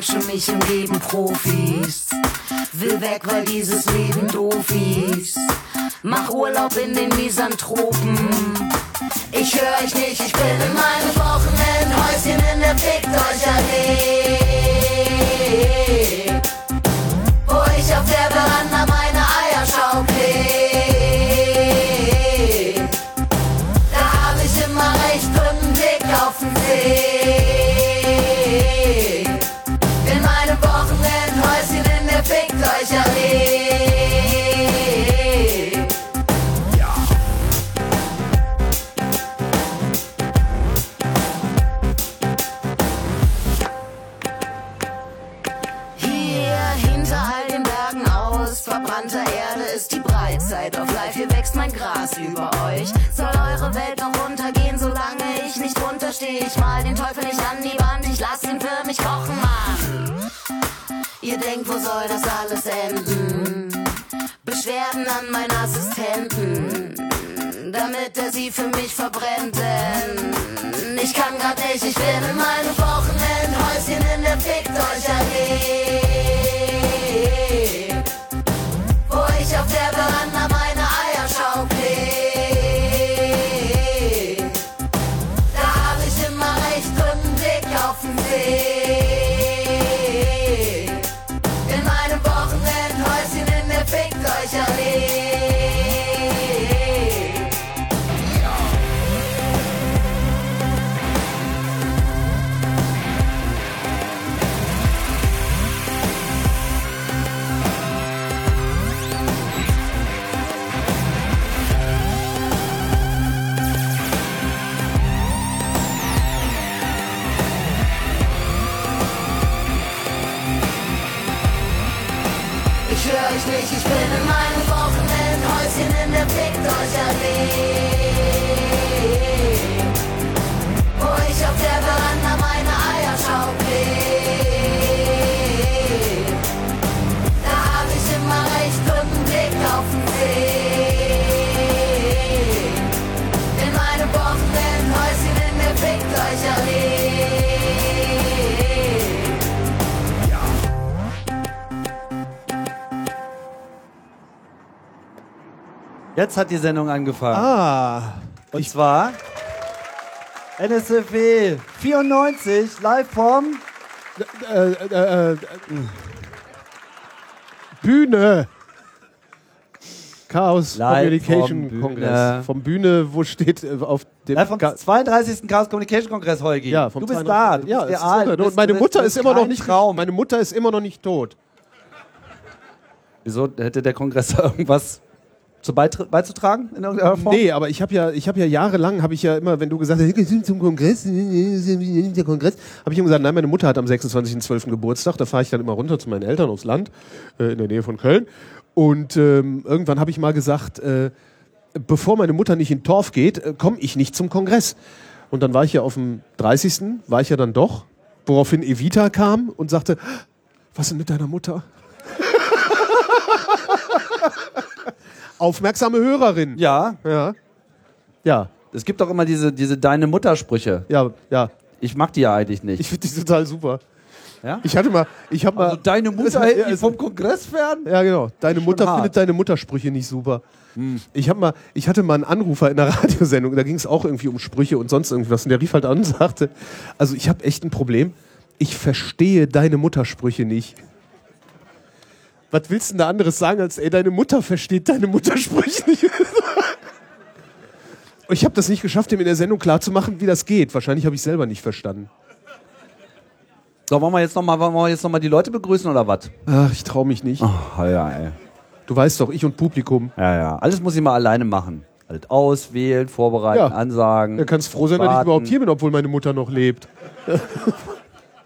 merk schon, mich umgeben Profis. Will weg, weil dieses Leben doof ist. Mach Urlaub in den Misanthropen. Ich höre euch nicht, ich bin in meinem Wochenendhäuschen in der Fickt euch Allee. Verbrennt. Ich kann grad nicht, ich bin in meinem Wochenendhäuschen in der Fickt euch Allee. Jetzt hat die Sendung angefangen. Ah. Und zwar NSFW 94 live vom Äh, äh, äh, Bühne. Chaos Live Communication vom. Kongress. Vom Bühne, wo steht äh, auf dem. live vom Ga- 32. Chaos Communication Kongress, Holgi. ja, vom du bist 200 da, du ja, bist real. bist- Und meine Mutter ist immer noch nicht Traum. Meine Mutter ist immer noch nicht tot. Wieso hätte der Kongress da irgendwas zu beizutragen in irgendeiner Form? Nee, aber ich habe ja, ich habe ja jahrelang, habe ich ja immer, wenn du gesagt hast, "Wir sind zum Kongress, der Kongress, habe ich immer gesagt, nein, meine Mutter hat am 26.12. Geburtstag, da fahre ich dann immer runter zu meinen Eltern aufs Land, äh, in der Nähe von Köln. Und ähm, irgendwann habe ich mal gesagt, äh, bevor meine Mutter nicht in Torf geht, äh, komme ich nicht zum Kongress. Und dann war ich ja auf dem 30. war ich ja dann doch, woraufhin Evita kam und sagte, was ist denn mit deiner Mutter? Aufmerksame Hörerin. Ja, Ja. Ja. es gibt doch immer diese, diese Deine Mutter-Sprüche. Ja, ja. Ich mag die ja eigentlich nicht. Ich finde die total super. ja? Ich hatte mal, ich habe mal. also deine Mutter hält mich vom Kongress fern? Ja, genau. Deine Mutter hart. findet deine Muttersprüche nicht super. Ich habe mal, ich hatte mal einen Anrufer in einer Radiosendung, da ging es auch irgendwie um Sprüche und sonst irgendwas. Und der rief halt an und sagte, also ich habe echt ein Problem. Ich verstehe deine Muttersprüche nicht. Was willst du denn da anderes sagen, als ey, deine Mutter versteht deine Muttersprüche nicht? Und ich habe das nicht geschafft, ihm in der Sendung klarzumachen, wie das geht. Wahrscheinlich habe ich selber nicht verstanden. So, wollen wir jetzt nochmal wollen wir jetzt noch mal die Leute begrüßen oder was? Ach, ich traue mich nicht. Ach, ja, ey. Du weißt doch, ich und Publikum. Ja, ja. Alles muss ich mal alleine machen. Alles auswählen, vorbereiten, Ja. ansagen. Da kannst froh sein, dass ich warten. überhaupt hier bin, obwohl meine Mutter noch lebt.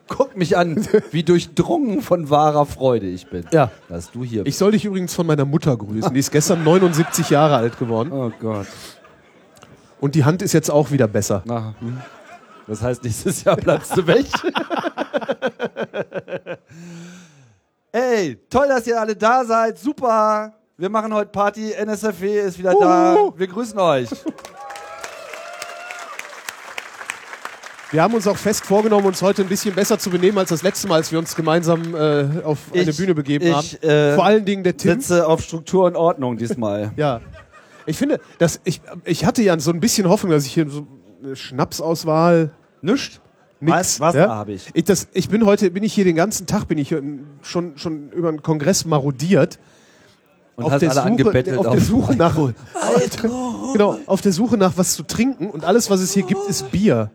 Guck mich an, wie durchdrungen von wahrer Freude ich bin. Ja. Dass du hier Ich soll dich übrigens von meiner Mutter grüßen. Die ist gestern 79 Jahre alt geworden. Oh Gott. Und die Hand ist jetzt auch wieder besser. Na, hm. Das heißt, nächstes Jahr bleibst du weg. Ey, toll, dass ihr alle da seid. Super. Wir machen heute Party. NSFW ist wieder da. Wir grüßen euch. Wir haben uns auch fest vorgenommen, uns heute ein bisschen besser zu benehmen als das letzte Mal, als wir uns gemeinsam äh, auf eine Ich- Bühne begeben ich, haben. äh, Vor allen Dingen der Tim. Sitze auf Struktur und Ordnung diesmal. Ja. Ich finde, dass ich, ich hatte ja so ein bisschen Hoffnung, dass ich hier so eine Schnapsauswahl. Nischt? Nix, Was, was ja? habe ich? Ich, das, ich bin heute, bin ich hier den ganzen Tag, bin ich schon, schon über den Kongress marodiert. Und hast alle angebettelt auf, der Suche nach genau, auf der Suche nach was zu trinken und alles, was es hier gibt, ist Bier.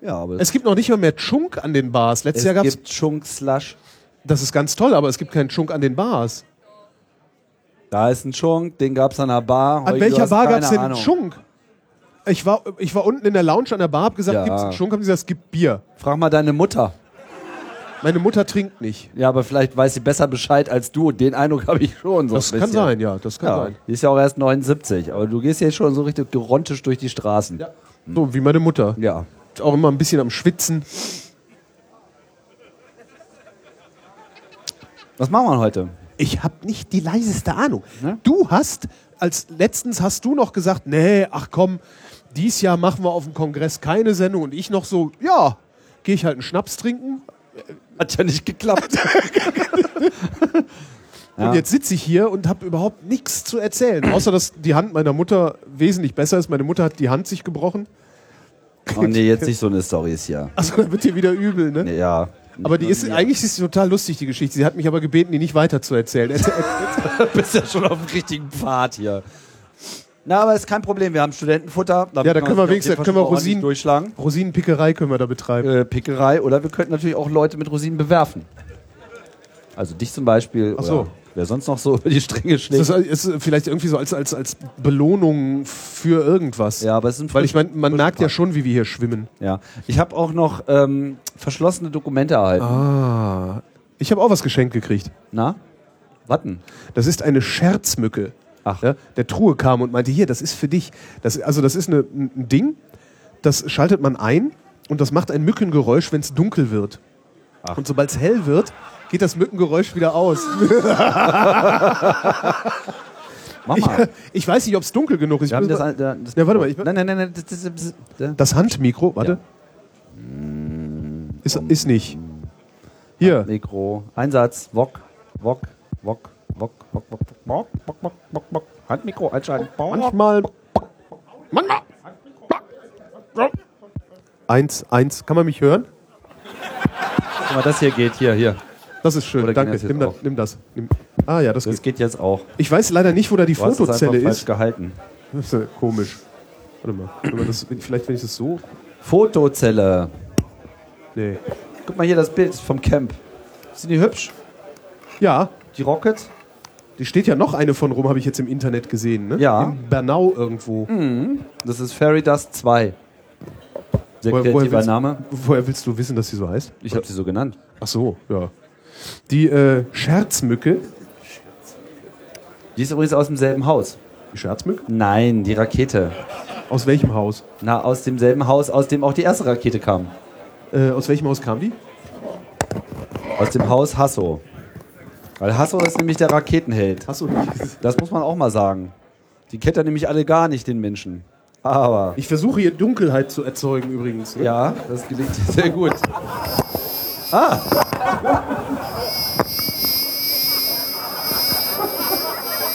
Ja, aber Es gibt noch nicht mal mehr Chunk an den Bars. Letztes Jahr es gab's, gibt Chunk Slush. das ist ganz toll, aber es gibt keinen Chunk an den Bars. Da ist ein Chunk, den gab's an der Bar. An Heute, welcher Bar keine gab's denn einen. Chunk? Ich war, ich war unten in der Lounge an der Bar, hab gesagt, Ja. gibt's einen Chunk? Haben sie gesagt, es gibt Bier. Frag mal deine Mutter. Meine Mutter trinkt nicht. Ja, aber vielleicht weiß sie besser Bescheid als du. Den Eindruck habe ich schon. So Das kann sein, ja, das kann Ja, sein. die ist ja auch erst 79, aber du gehst jetzt schon so richtig gerontisch durch die Straßen. Ja. So wie meine Mutter. Ja. Auch immer ein bisschen am Schwitzen. Was machen wir heute? Ich habe nicht die leiseste Ahnung. Ne? Du hast, als letztens hast du noch gesagt, nee, ach komm, dies Jahr machen wir auf dem Kongress keine Sendung. Und ich noch so, ja, gehe ich halt einen Schnaps trinken. Hat ja nicht geklappt. Ja. Und jetzt sitze ich hier und habe überhaupt nichts zu erzählen. Außer, dass die Hand meiner Mutter wesentlich besser ist. Meine Mutter hat die Hand sich gebrochen. Oh nee, jetzt nicht so eine Story ist hier. Also da wird dir wieder übel, ne? Ja. Aber die ist, eigentlich ist sie total lustig, die Geschichte. Sie hat mich aber gebeten, die nicht weiter zu erzählen. Erzähl, Du bist ja schon auf dem richtigen Pfad hier. Na, aber ist kein Problem. Wir haben Studentenfutter. Ja, da können wir wenigstens- können wir Rosinen- durchschlagen. Rosinenpickerei können wir da betreiben. Äh, Pickerei. Oder wir könnten natürlich auch Leute mit Rosinen bewerfen. Also dich zum Beispiel. Ach so. Wer sonst noch so über die Stränge schlägt. Das ist, ist vielleicht irgendwie so als, als, als Belohnung für irgendwas. ja, aber es sind Weil ich meine, man merkt ja schon, wie wir hier schwimmen. Ja. Ich habe auch noch ähm, verschlossene Dokumente erhalten. Ah. Ich habe auch was geschenkt gekriegt. Na? Warten. Das ist eine Scherzmücke. Ach. Ja, der Truhe kam und meinte, hier, das ist für dich. Das, also das ist eine, ein Ding, das schaltet man ein und das macht ein Mückengeräusch, wenn es dunkel wird. Ach. Und sobald es hell wird, geht das Mückengeräusch wieder aus. Mach Ich, mal. ich weiß nicht, ob es dunkel genug ist. Wir haben das, muss mal- das, das Ja, warte mal, ich- nein, nein, nein, nein. Das, das, das, das, das Handmikro, warte. Ist, ist nicht. Hier. Mikro. Einsatz. Wok. Wok. Wok. Wok. Wok. Wok. Wok. Wok. Wok. Wok. Wok. Handmikro einschalten. Manchmal. Manchmal. Eins, eins. Kann man mich hören? Guck mal, das hier geht. Hier, hier. Das ist schön. Oder Danke. das Nimm auch? nimm das. Nimm. Ah ja, das, Das geht. geht jetzt auch. Ich weiß leider nicht, wo da die Du Fotozelle ist. gehalten. Das ist ja komisch. Warte mal. Wenn das, vielleicht, wenn ich das so. Fotozelle. Nee. Guck mal hier das Bild vom Camp. Sind die hübsch? Ja, Die Rockets? die steht ja noch eine von rum, habe ich jetzt im Internet gesehen. Ne? Ja. In Bernau irgendwo. Das ist Fairy Dust 2. Sehr Woher- woher kreativer willst- Name. Woher willst du wissen, dass sie so heißt? Ich habe sie so genannt. Ach so, ja. Die äh, Scherzmücke. Die ist übrigens aus demselben Haus. Die Scherzmücke? Nein, die Rakete. Aus welchem Haus? Na, aus demselben Haus, aus dem auch die erste Rakete kam. Äh, aus welchem Haus kam die? Aus dem Haus Hasso. Weil Hasso ist nämlich der Raketenheld. Hast du nicht? Das muss man auch mal sagen. Die kennt er nämlich alle gar nicht, den Menschen. Aber, Ich versuche hier Dunkelheit zu erzeugen übrigens. Ne? ja, das gelingt sehr gut. Ah,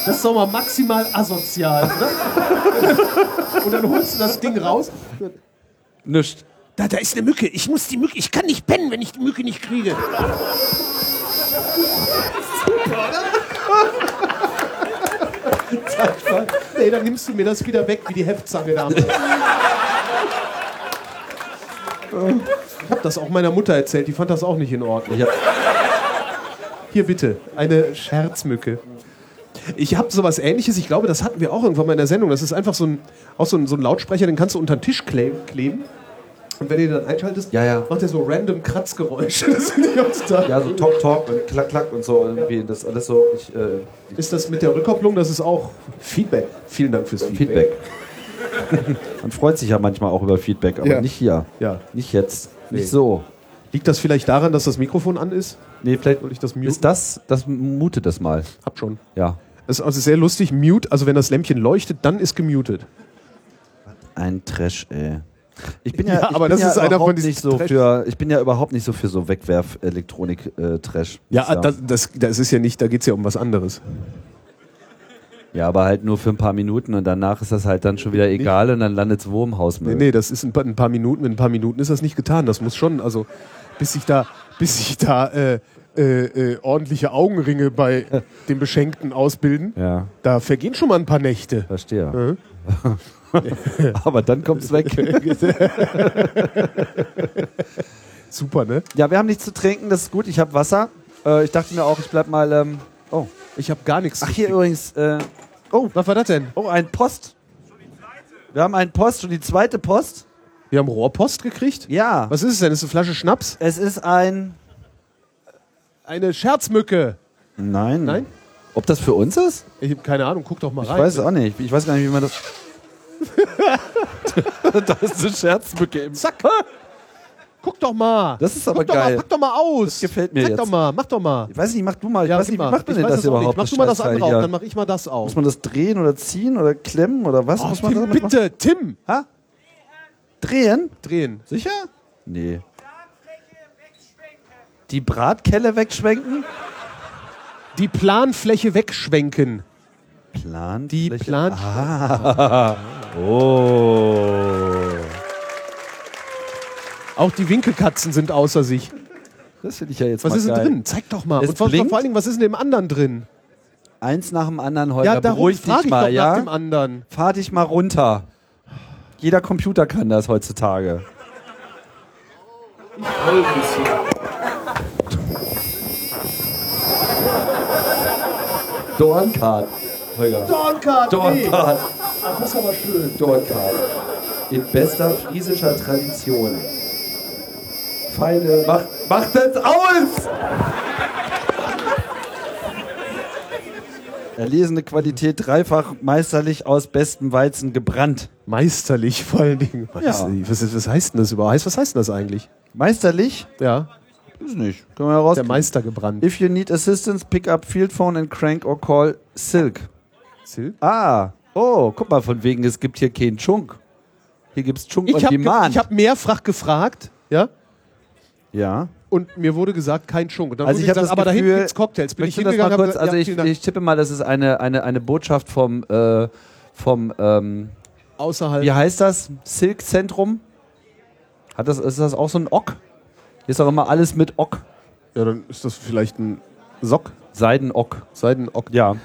Das ist doch mal maximal asozial, oder? Und dann holst du das Ding raus. nischt. Da, da ist eine Mücke. Ich muss die Mücke. Ich kann nicht pennen, wenn ich die Mücke nicht kriege. Nee, dann nimmst du mir das wieder weg, wie die Heftzange damals. Ich habe das auch meiner Mutter erzählt, die fand das auch nicht in Ordnung. Hab, Hier bitte, eine Scherzmücke. Ich habe sowas ähnliches, ich glaube, das hatten wir auch irgendwann mal in der Sendung. Das ist einfach so ein, auch so ein, so ein Lautsprecher, den kannst du unter den Tisch kle kleben. Und wenn du den dann einschaltest, Ja, ja. macht er so random Kratzgeräusche. Das finde ich total. ja, so Talk, Talk und Klack, Klack und so. Irgendwie das alles so. Ich, äh, Ist das mit der Rückkopplung, das ist auch Feedback. Vielen Dank fürs Feedback. Feedback. Man freut sich ja manchmal auch über Feedback, aber Ja. nicht hier. Ja. Nicht jetzt. Nee. Nicht so. Liegt das vielleicht daran, dass das Mikrofon an ist? Nee, vielleicht Soll ich das muten? ist das, das mutet das mal. Hab schon. Ja. Das ist also sehr lustig. Mute, also wenn das Lämpchen leuchtet, dann ist gemutet. Ein Trash, ey. Ich bin ja, Ja, ich aber bin das ja ist einer überhaupt von diesen nicht so Trash- für, ich bin ja überhaupt nicht so für so Wegwerf-Elektronik-Trash. Ja, das, das, das ist ja nicht, da geht es ja um was anderes. ja, aber halt nur für ein paar Minuten und danach ist das halt dann schon wieder egal und dann landet es wo im Hausmüll. Nee, nee, das ist ein paar, ein paar Minuten. In ein paar Minuten ist das nicht getan. Das muss schon, also bis sich da, bis sich da äh, äh, äh, ordentliche Augenringe bei dem Beschenkten ausbilden, Ja, da vergehen schon mal ein paar Nächte. verstehe. aber dann kommt's weg. Super, ne? ja, wir haben nichts zu trinken, das ist gut. Ich habe Wasser. Äh, ich dachte mir auch, ich bleib mal. Ähm, oh, Ich habe gar nichts. ach hier übrigens. Äh, oh, Was war das denn? oh, ein Post. Wir haben einen Post und die zweite Post. Wir haben Rohrpost gekriegt? Ja. Was ist es denn? Ist es eine Flasche Schnaps? Es ist ein. Eine Scherzmücke. Nein. Nein? Ob das für uns ist? Ich habe keine Ahnung. Guck doch mal Ich rein. weiß es auch nicht. Ich weiß gar nicht, wie man das. da ist eine Scherzmücke im Zack. Guck doch mal. Das ist aber Guck doch geil. Mal, pack doch mal aus. Das gefällt mir Zeig jetzt. doch mal. Mach doch mal. Ich weiß nicht, mach du mal. Ich Ja, weiß nicht, wie macht man Ich denn das überhaupt? nicht. Mach du mal das andere auf, dann mach ich mal das auf. Muss man das drehen oder ziehen oder klemmen oder was Oh, muss man Tim, bitte, Tim. Ha? Drehen? Drehen. Sicher? Nee. Die Bratkelle wegschwenken? Die Planfläche wegschwenken. Plan. Die Plan. Ah. Oh. Auch die Winkelkatzen sind außer sich. Das finde ich ja jetzt Was mal ist denn geil. drin? Zeig doch mal. Es Und vor, vor blinkt. allen Dingen, was ist in dem anderen drin? Eins nach dem anderen, Holger. ja, darum Beruhig dich ich mal, doch nach ja? dem anderen. Fahr dich mal runter. Jeder Computer kann das heutzutage. Dornkart. Holger. Dornkart. Dornkart. Das ist aber schön. Dornkart. In bester friesischer Tradition. Feine. Mach, mach das aus! Erlesene Qualität dreifach meisterlich aus bestem Weizen gebrannt. Meisterlich vor allen Dingen. Was, Ja. was, ist- was heißt denn das überhaupt? Was heißt denn das eigentlich? Meisterlich? Ja, Ist nicht. Können wir der herausfinden. Meister gebrannt. If you need assistance, pick up field phone and crank or call Silk. Silk? Ah, oh, guck mal, von wegen, es gibt hier keinen Chunk. Hier gibt's Chunk Ich habe Demand. hab mehrfach gefragt, ja, ja. und mir wurde gesagt, kein Schunk. Und dann Also ich hab gesagt, das aber da hinten gibt's Cocktails. Bin ich hingegangen, kurz, habe also ich, ich tippe mal, das ist eine, eine, eine Botschaft vom, äh, vom ähm, außerhalb. wie heißt das? Silk-Zentrum? Hat das, ist das auch so ein Ock? Hier ist doch immer alles mit Ock. Ja, dann ist das vielleicht ein Sock, Seidenock. Seidenock. Ja.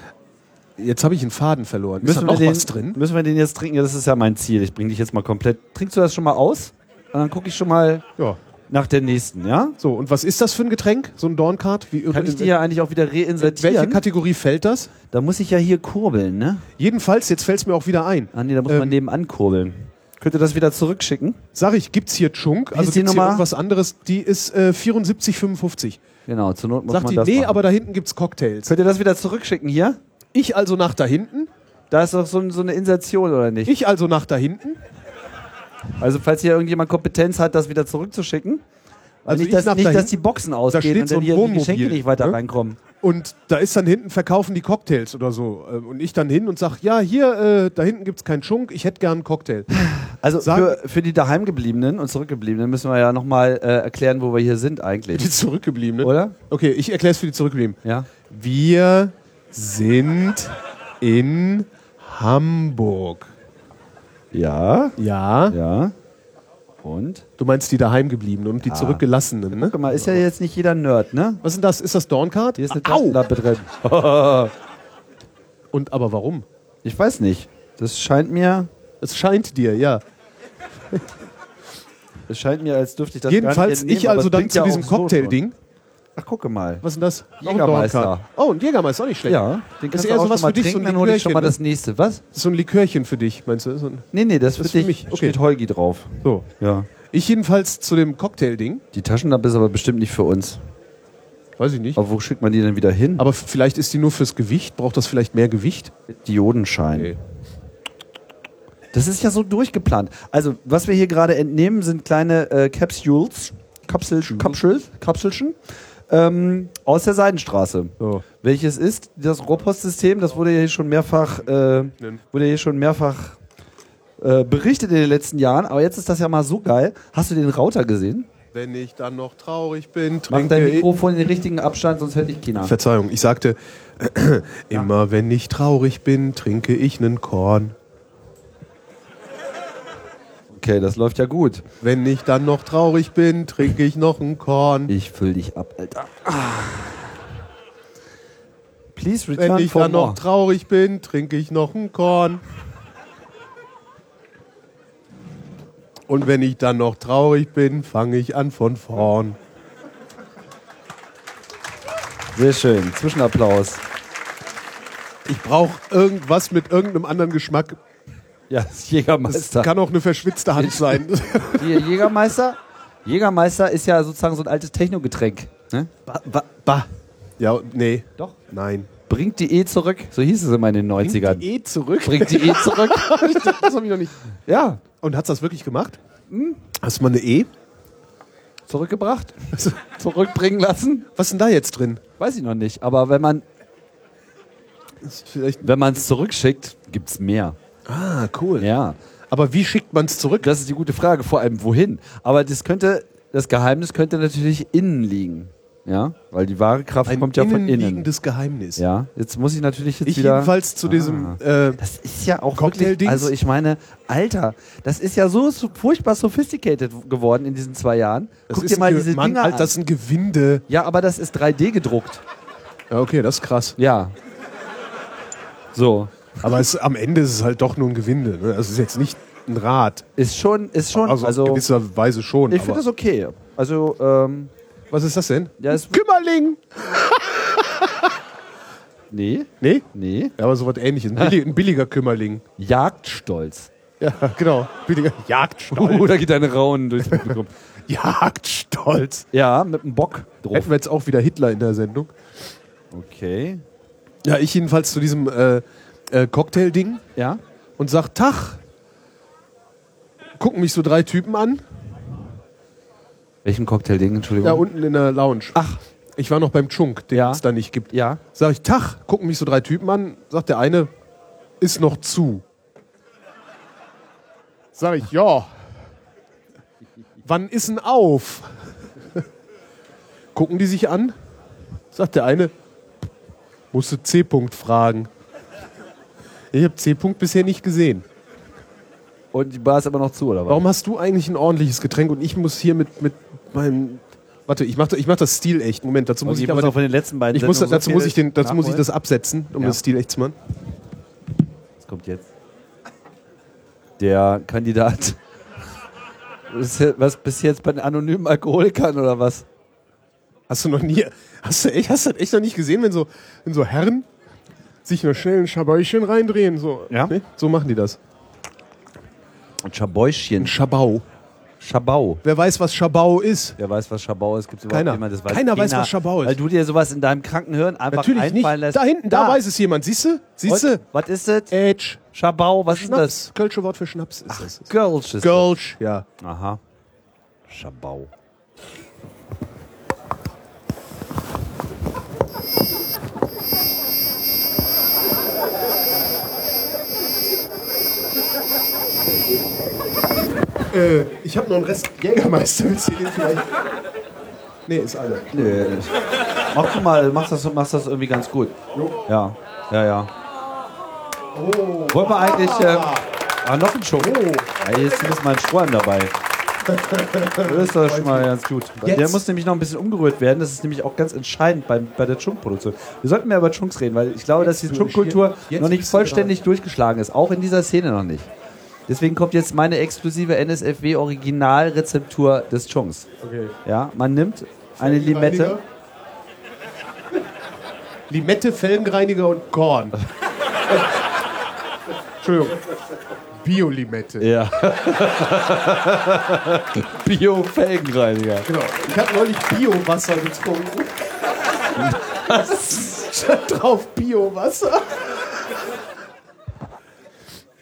Jetzt habe ich einen Faden verloren. ist Müssen da wir, noch den, was drin? müssen wir den jetzt trinken? Ja, das ist ja mein Ziel. Ich bringe dich jetzt mal komplett. Trinkst du das schon mal aus? Und dann gucke ich schon mal Ja. nach der nächsten, ja? So, und was ist das für ein Getränk? So ein Dornkart? Wie, Kann ich die ja eigentlich auch wieder in welche reinsertieren? Kategorie fällt das? Da muss ich ja hier kurbeln, ne? Jedenfalls, jetzt fällt es mir auch wieder ein. Ah nee, da muss man Ähm, nebenan kurbeln. Könnt ihr das wieder zurückschicken? Sag ich, gibt's hier Chunk? Also ist die gibt's hier irgendwas anderes? Die ist äh, 74,55. Genau, zur Not muss Sagt man die, das nee, machen. aber da hinten gibt's Cocktails. Könnt ihr das wieder zurückschicken hier? Ich also nach da hinten. Da ist doch so, ein- so eine Insertion, oder nicht? Ich also nach da hinten. Also falls hier irgendjemand Kompetenz hat, das wieder zurückzuschicken. Also nicht, ich dass, nach nicht dahin- dass die Boxen ausgehen steht und so dann ein hier die Wohnmobil, Geschenke nicht weiter ne? reinkommen. Und da ist dann hinten, verkaufen die Cocktails oder so. Ähm, Und ich dann hin und sag, ja, hier, äh, da hinten gibt's keinen Chunk, ich hätte gern einen Cocktail. Also Sag- für, für die daheimgebliebenen und zurückgebliebenen müssen wir ja nochmal äh, erklären, wo wir hier sind Die eigentlich. Zurückgebliebenen. Oder? Okay, ich erkläre es für die Zurückgebliebenen. Ja. Wir sind in Hamburg. Ja. Ja, Ja. Und? du meinst die daheimgebliebenen und die Zurückgelassenen, ne? Guck mal, ist ja jetzt nicht jeder Nerd, ne? Was ist denn das? Ist das Dorncard? Hier ist eine! Taschenlampe drin. Und aber warum? Ich weiß nicht. Das scheint mir, Es scheint dir, ja. es scheint mir, als dürfte ich das Jedenfalls gar nicht entnehmen, ich also dann zu ja diesem Cocktail-Ding. Ach, gucke mal. Was ist denn das? Auch Jägermeister. Oh, ein Jägermeister, auch nicht schlecht. Ja, den Das kannst ist du eher auch sowas schon mal für dich, so trinken, ein dann hole ich schon mal das nächste. Was? Das ist so ein Likörchen für dich, meinst du? So, ein, Nee, nee, das, Das ist für für dich. mich, okay. Steht Holgi drauf. so. Ja. Ich jedenfalls zu dem Cocktail-Ding. Die Taschenlampe ist aber bestimmt nicht für uns. Weiß ich nicht. Aber wo schickt man die denn wieder hin? Aber vielleicht ist die nur fürs Gewicht. Braucht das vielleicht mehr Gewicht? Diodenschein. Okay. Das ist ja so durchgeplant. Also, was wir hier gerade entnehmen, sind kleine äh, Capsules, Kapsel, Kapsel, Kapselchen ähm, aus der Seidenstraße. So. welches ist das Rohrpostsystem. Das wurde ja hier schon mehrfach, äh, wurde hier schon mehrfach äh, berichtet in den letzten Jahren. Aber jetzt ist das ja mal so geil. Hast du den Router gesehen? Wenn ich dann noch traurig bin, Mach trinke dein ich. Mikrofon in den richtigen Abstand, sonst hört dich keiner. Verzeihung, ich sagte, immer wenn ich traurig bin, trinke ich nen Korn. Okay, das läuft ja gut. Wenn ich dann noch traurig bin, trinke ich noch ein Korn. Ich füll dich ab, Alter. Ah. Please Wenn return ich for dann noch more. traurig bin, trinke ich noch ein Korn. Und wenn ich dann noch traurig bin, fange ich an von vorn. Sehr schön. Zwischenapplaus. Ich brauche irgendwas mit irgendeinem anderen Geschmack. Ja, das Das Jägermeister. kann auch eine verschwitzte Hand sein. Hier, Jägermeister. Jägermeister ist ja sozusagen so ein altes Technogetränk. Ne? ba, ba, ba. Ja, nee. Doch. Nein. Bringt die E zurück. So hieß es immer in den 90ern. Die E zurück. Bringt die E zurück. das habe ich noch nicht. ja, Und hat's das wirklich gemacht? Hast du mal eine E? zurückgebracht. Zurückbringen lassen. Was ist denn da jetzt drin? Weiß ich noch nicht. Aber wenn man Ist wenn man es zurückschickt, gibt es mehr. Ah, cool. Ja. Aber wie schickt man es zurück? Das ist die gute Frage. Vor allem wohin? Aber das könnte, das Geheimnis könnte natürlich innen liegen. Ja, weil die wahre Kraft Ein kommt ja von innen. innenliegendes Geheimnis. Ja, jetzt muss ich natürlich jetzt Ich wieder. jedenfalls zu diesem. Ah. Äh, Das ist ja auch wirklich, also ich meine, Alter, das ist ja so, so furchtbar sophisticated geworden in diesen zwei Jahren. das Guck dir mal ein diese Mann, Dinger Alter, an. das ist ein Gewinde. Ja, aber das ist 3D gedruckt. Ja, okay, das ist krass. Ja. So. Aber es, am Ende ist es halt doch nur ein Gewinde. Ne? Das ist jetzt nicht ein Rad. Ist schon, ist schon, Also, also, in gewisser Weise schon. ich finde das okay. Also, ähm, Was ist das denn? ja, ist, Kümmerling! nee, Nee? nee. Ja, aber so was ähnliches. Ein, billig, ein billiger Kümmerling. Jagdstolz. Ja, genau. Billiger Jagdstolz. Uh, da geht eine Raunen durchs Publikum. Jagdstolz. ja, mit einem Bock drauf. Hätten wir jetzt auch wieder Hitler in der Sendung. Okay. Ja, ich jedenfalls zu diesem äh, äh, Cocktail-Ding Ja? und sag Tag. Gucken mich so drei Typen an. Welchen Cocktail-Ding, Entschuldigung? Da unten in der Lounge. Ach. Ich war noch beim Chunk, den Ja. es da nicht gibt. Ja. Sag ich, Tag, gucken mich so drei Typen an. Sagt der eine, ist noch zu. Sag ich, ja. Wann ist denn auf? Gucken die sich an. Sagt der eine, musste C-Punkt fragen. Ich habe C-Punkt bisher nicht gesehen. Und die Bar ist aber noch zu, oder was? Warum hast du eigentlich ein ordentliches Getränk und ich muss hier mit, mit meinem. Warte, ich mach, ich mach das Stil echt. Moment, dazu muss ich, ich aber auch von den letzten beiden ich muss, Sendungen so dazu muss ich den, dazu muss ich das absetzen, um Ja. das Stil echt zu machen. Das kommt jetzt. Der Kandidat. Was was bis jetzt bei den anonymen Alkoholikern oder was? Hast du noch nie, hast du echt, hast du das echt noch nicht gesehen, wenn so, wenn so Herren sich noch schnell ein Schabäuschen reindrehen? So, Ja. Ne? so machen die das. Und Schabäuschen. Ein Schabau. Schabau. Wer weiß, was Schabau ist? Wer weiß, was Schabau ist? Gibt's Keiner. jemand, das weiß Keiner weiß, was Schabau ist. Weil du dir sowas in deinem kranken Hirn einfach Natürlich nicht. einfallen lässt. Da hinten, da, weiß es jemand. Siehst du? Siehst du? was ist das? Edge. Schabau, was ist das? Schnaps. Kölsche Wort für Schnaps ist das. Girls ist Gölsch. Ja. Aha. Schabau. Äh, ich habe noch einen Rest Jägermeister. Willst du den vielleicht? Nee, ist alle. Nee. Mach du mal, machst das, machst das irgendwie ganz gut. Ja, ja, ja. Wollen wir eigentlich. Ähm, ah, noch ein Schuh. Ja, hier ist mal ein Strohhalm dabei. Das ist doch schon mal ganz gut. Der Jetzt. muss nämlich noch ein bisschen umgerührt werden. Das ist nämlich auch ganz entscheidend bei, bei der Chunk-Produktion. Wir sollten mehr über Chunks reden, weil ich glaube, dass die Jetzt Chunk-Kultur jetzt noch nicht vollständig durchgeschlagen ist. Auch in dieser Szene noch nicht. Deswegen kommt jetzt meine exklusive NSFW Originalrezeptur des Chunks. Okay. Ja, man nimmt eine Limette. Limette, Felgenreiniger und Korn. Entschuldigung. Bio-Limette. Ja. Bio-Felgenreiniger. Genau. Ich habe neulich Bio-Wasser getrunken. Stand drauf Bio-Wasser.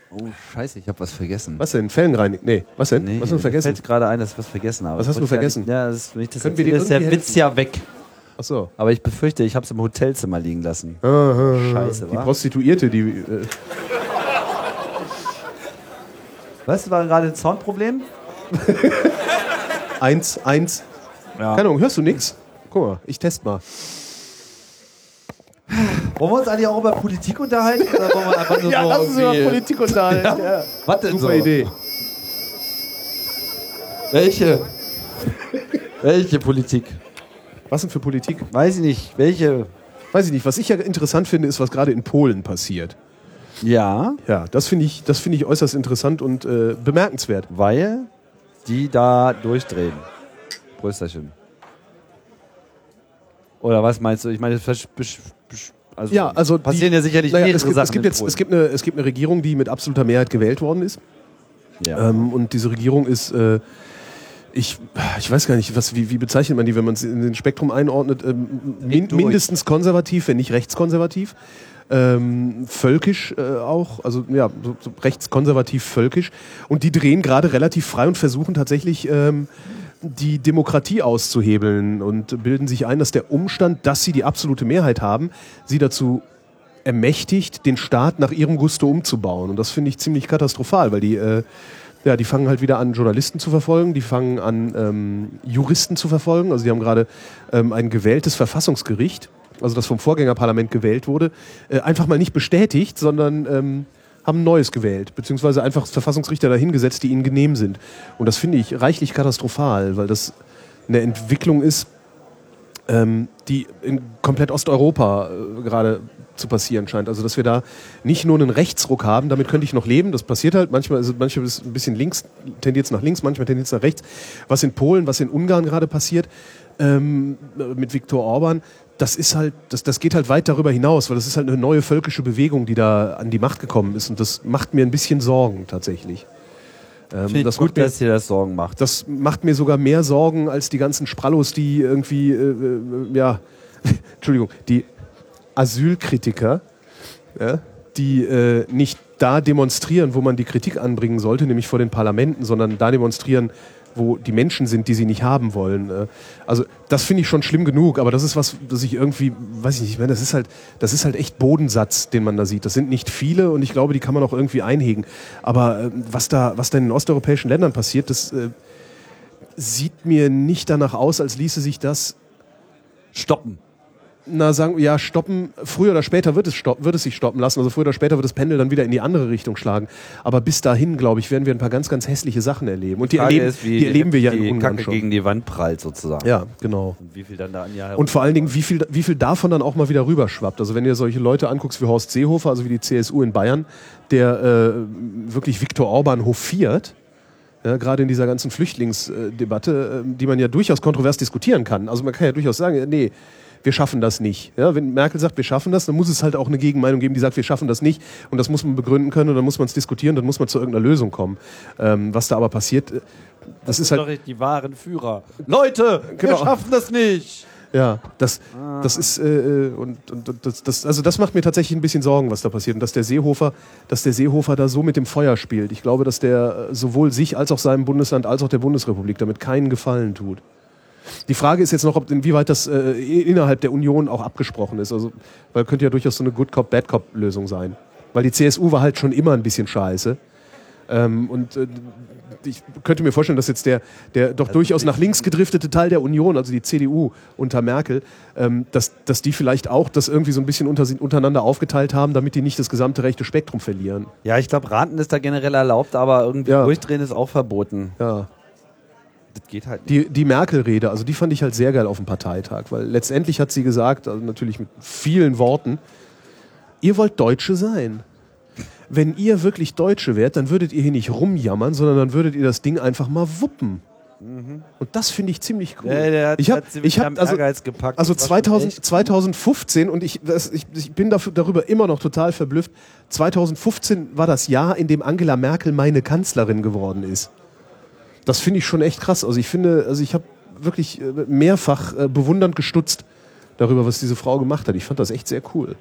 Oh, scheiße, ich habe was vergessen. Was denn? Felgenreiniger? Nee, was denn? Nee, was hast du mir vergessen? fällt gerade ein, dass ich was vergessen habe. Was hast du Ich vergessen? Ja, das ist, wenn ich das Können wir ist der Witz ja weg. Ach so. Aber ich befürchte, ich habe es im Hotelzimmer liegen lassen. Scheiße, Die wa? Prostituierte, die. Äh, Was war gerade ein Soundproblem? eins, eins. Ja. Keine Ahnung, hörst du nix? Guck mal, ich test mal. Wollen wir uns eigentlich auch über Politik unterhalten? Oder wollen wir einfach nur so irgendwie- Politik unterhalten. Ja. Was denn Super so? Idee. Welche? Welche Politik? Was denn für Politik? Weiß ich nicht. Welche? Weiß ich nicht. Was ich ja interessant finde, ist, was gerade in Polen passiert. Ja, Ja, das finde ich, das finde ich äußerst interessant und äh, bemerkenswert. weil die da durchdrehen. Prösterchen. Oder was meinst du? Ich meine, also, Ja, also passieren die- ja sicherlich naja, mehrere es gibt, Sachen es gibt jetzt, es gibt eine, es gibt eine Regierung, die mit absoluter Mehrheit gewählt worden ist. ja. Ähm, und diese Regierung ist, äh, ich, ich weiß gar nicht, was, wie, wie bezeichnet man die, wenn man es in den Spektrum einordnet, ähm, min, mindestens konservativ, wenn nicht rechtskonservativ. Ähm, völkisch äh, auch, also ja, so, so rechtskonservativ völkisch. Und die drehen gerade relativ frei und versuchen tatsächlich ähm, die Demokratie auszuhebeln und bilden sich ein, dass der Umstand, dass sie die absolute Mehrheit haben, sie dazu ermächtigt, den Staat nach ihrem Gusto umzubauen. Und das finde ich ziemlich katastrophal, weil die, äh, ja, die fangen halt wieder an, Journalisten zu verfolgen, die fangen an, ähm, Juristen zu verfolgen. Also die haben gerade ähm, ein gewähltes Verfassungsgericht, also das vom Vorgängerparlament gewählt wurde, äh, einfach mal nicht bestätigt, sondern ähm, haben neues gewählt, beziehungsweise einfach Verfassungsrichter dahingesetzt, die ihnen genehm sind. Und das finde ich reichlich katastrophal, weil das eine Entwicklung ist, ähm, die in komplett Osteuropa äh, gerade zu passieren scheint. Also dass wir da nicht nur einen Rechtsruck haben, damit könnte ich noch leben. Das passiert halt manchmal, also manchmal ist es ein bisschen links, tendiert es nach links, manchmal tendiert es nach rechts. Was in Polen, was in Ungarn gerade passiert ähm, mit Viktor Orban, das ist halt, das, das geht halt weit darüber hinaus, weil das ist halt eine neue völkische Bewegung, die da an die Macht gekommen ist. Und das macht mir ein bisschen Sorgen tatsächlich. Ähm, Finde das gut, macht mir, dass dir das Sorgen macht. das macht mir sogar mehr Sorgen als die ganzen Sprallos, die irgendwie, äh, äh, ja, Entschuldigung, die Asylkritiker, ja, die äh, nicht da demonstrieren, wo man die Kritik anbringen sollte, nämlich vor den Parlamenten, sondern da demonstrieren, wo die Menschen sind, die sie nicht haben wollen. äh. Also das finde ich schon schlimm genug, aber das ist was, das ich irgendwie, weiß ich nicht, ich meine, das ist halt, das ist halt echt Bodensatz, den man da sieht. Das sind nicht viele und ich glaube, die kann man auch irgendwie einhegen. Aber äh, was da, was da in den osteuropäischen Ländern passiert, das äh, sieht mir nicht danach aus, als ließe sich das Stoppen. Na sagen wir, ja, stoppen, früher oder später wird es, stoppen, wird es sich stoppen lassen. Also früher oder später wird das Pendel dann wieder in die andere Richtung schlagen. Aber bis dahin, glaube ich, werden wir ein paar ganz, ganz hässliche Sachen erleben. Und die, Frage erleben, ist, die erleben wir ja in Ungarn Kacke schon. gegen die Wand prallt sozusagen. Ja, genau. Und wie viel dann da an Jahr Und vor allen Dingen, wie viel, wie viel davon dann auch mal wieder rüberschwappt. Also wenn ihr solche Leute anguckst wie Horst Seehofer, also wie die CSU in Bayern, der äh, wirklich Viktor Orban hofiert, ja, gerade in dieser ganzen Flüchtlingsdebatte, äh, die man ja durchaus kontrovers diskutieren kann. Also man kann ja durchaus sagen, nee, wir schaffen das nicht. Ja, wenn Merkel sagt, wir schaffen das, dann muss es halt auch eine Gegenmeinung geben, die sagt, wir schaffen das nicht. Und das muss man begründen können und dann muss man es diskutieren, dann muss man zu irgendeiner Lösung kommen. Ähm, was da aber passiert, äh, das, ist halt die wahren Führer. Leute, Genau. wir schaffen das nicht. Ja, das, das ist äh, äh, und, und, und das, das, also das macht mir tatsächlich ein bisschen Sorgen, was da passiert und dass der Seehofer, dass der Seehofer da so mit dem Feuer spielt. Ich glaube, dass der äh, sowohl sich als auch seinem Bundesland als auch der Bundesrepublik damit keinen Gefallen tut. Die Frage ist jetzt noch, ob inwieweit das äh, innerhalb der Union auch abgesprochen ist. Also, weil könnte ja durchaus so eine Good Cop Bad Cop Lösung sein. Weil die CSU war halt schon immer ein bisschen scheiße. Ähm, und äh, ich könnte mir vorstellen, dass jetzt der, der doch durchaus nach links gedriftete Teil der Union, also die CDU unter Merkel, ähm, dass, dass die vielleicht auch das irgendwie so ein bisschen unter, untereinander aufgeteilt haben, damit die nicht das gesamte rechte Spektrum verlieren. Ja, ich glaube, Raten ist da generell erlaubt, aber irgendwie Ja. durchdrehen ist auch verboten. Ja. Das geht halt nicht. Die, die Merkel-Rede, also die fand ich halt sehr geil auf dem Parteitag, weil letztendlich hat sie gesagt, also natürlich mit vielen Worten, ihr wollt Deutsche sein. Wenn ihr wirklich Deutsche wärt, dann würdet ihr hier nicht rumjammern, sondern dann würdet ihr das Ding einfach mal wuppen. Und das finde ich ziemlich cool. Ja, der hat, ich habe ich hab, also, Ehrgeiz gepackt. also Das war schon 2000, echt- 2015 und ich, das, ich, ich bin dafür, darüber immer noch total verblüfft. 2015 war das Jahr, in dem Angela Merkel meine Kanzlerin geworden ist. Das finde ich schon echt krass. Also ich finde, also ich habe wirklich äh, mehrfach äh, bewundernd gestutzt darüber, was diese Frau gemacht hat. Ich fand das echt sehr cool.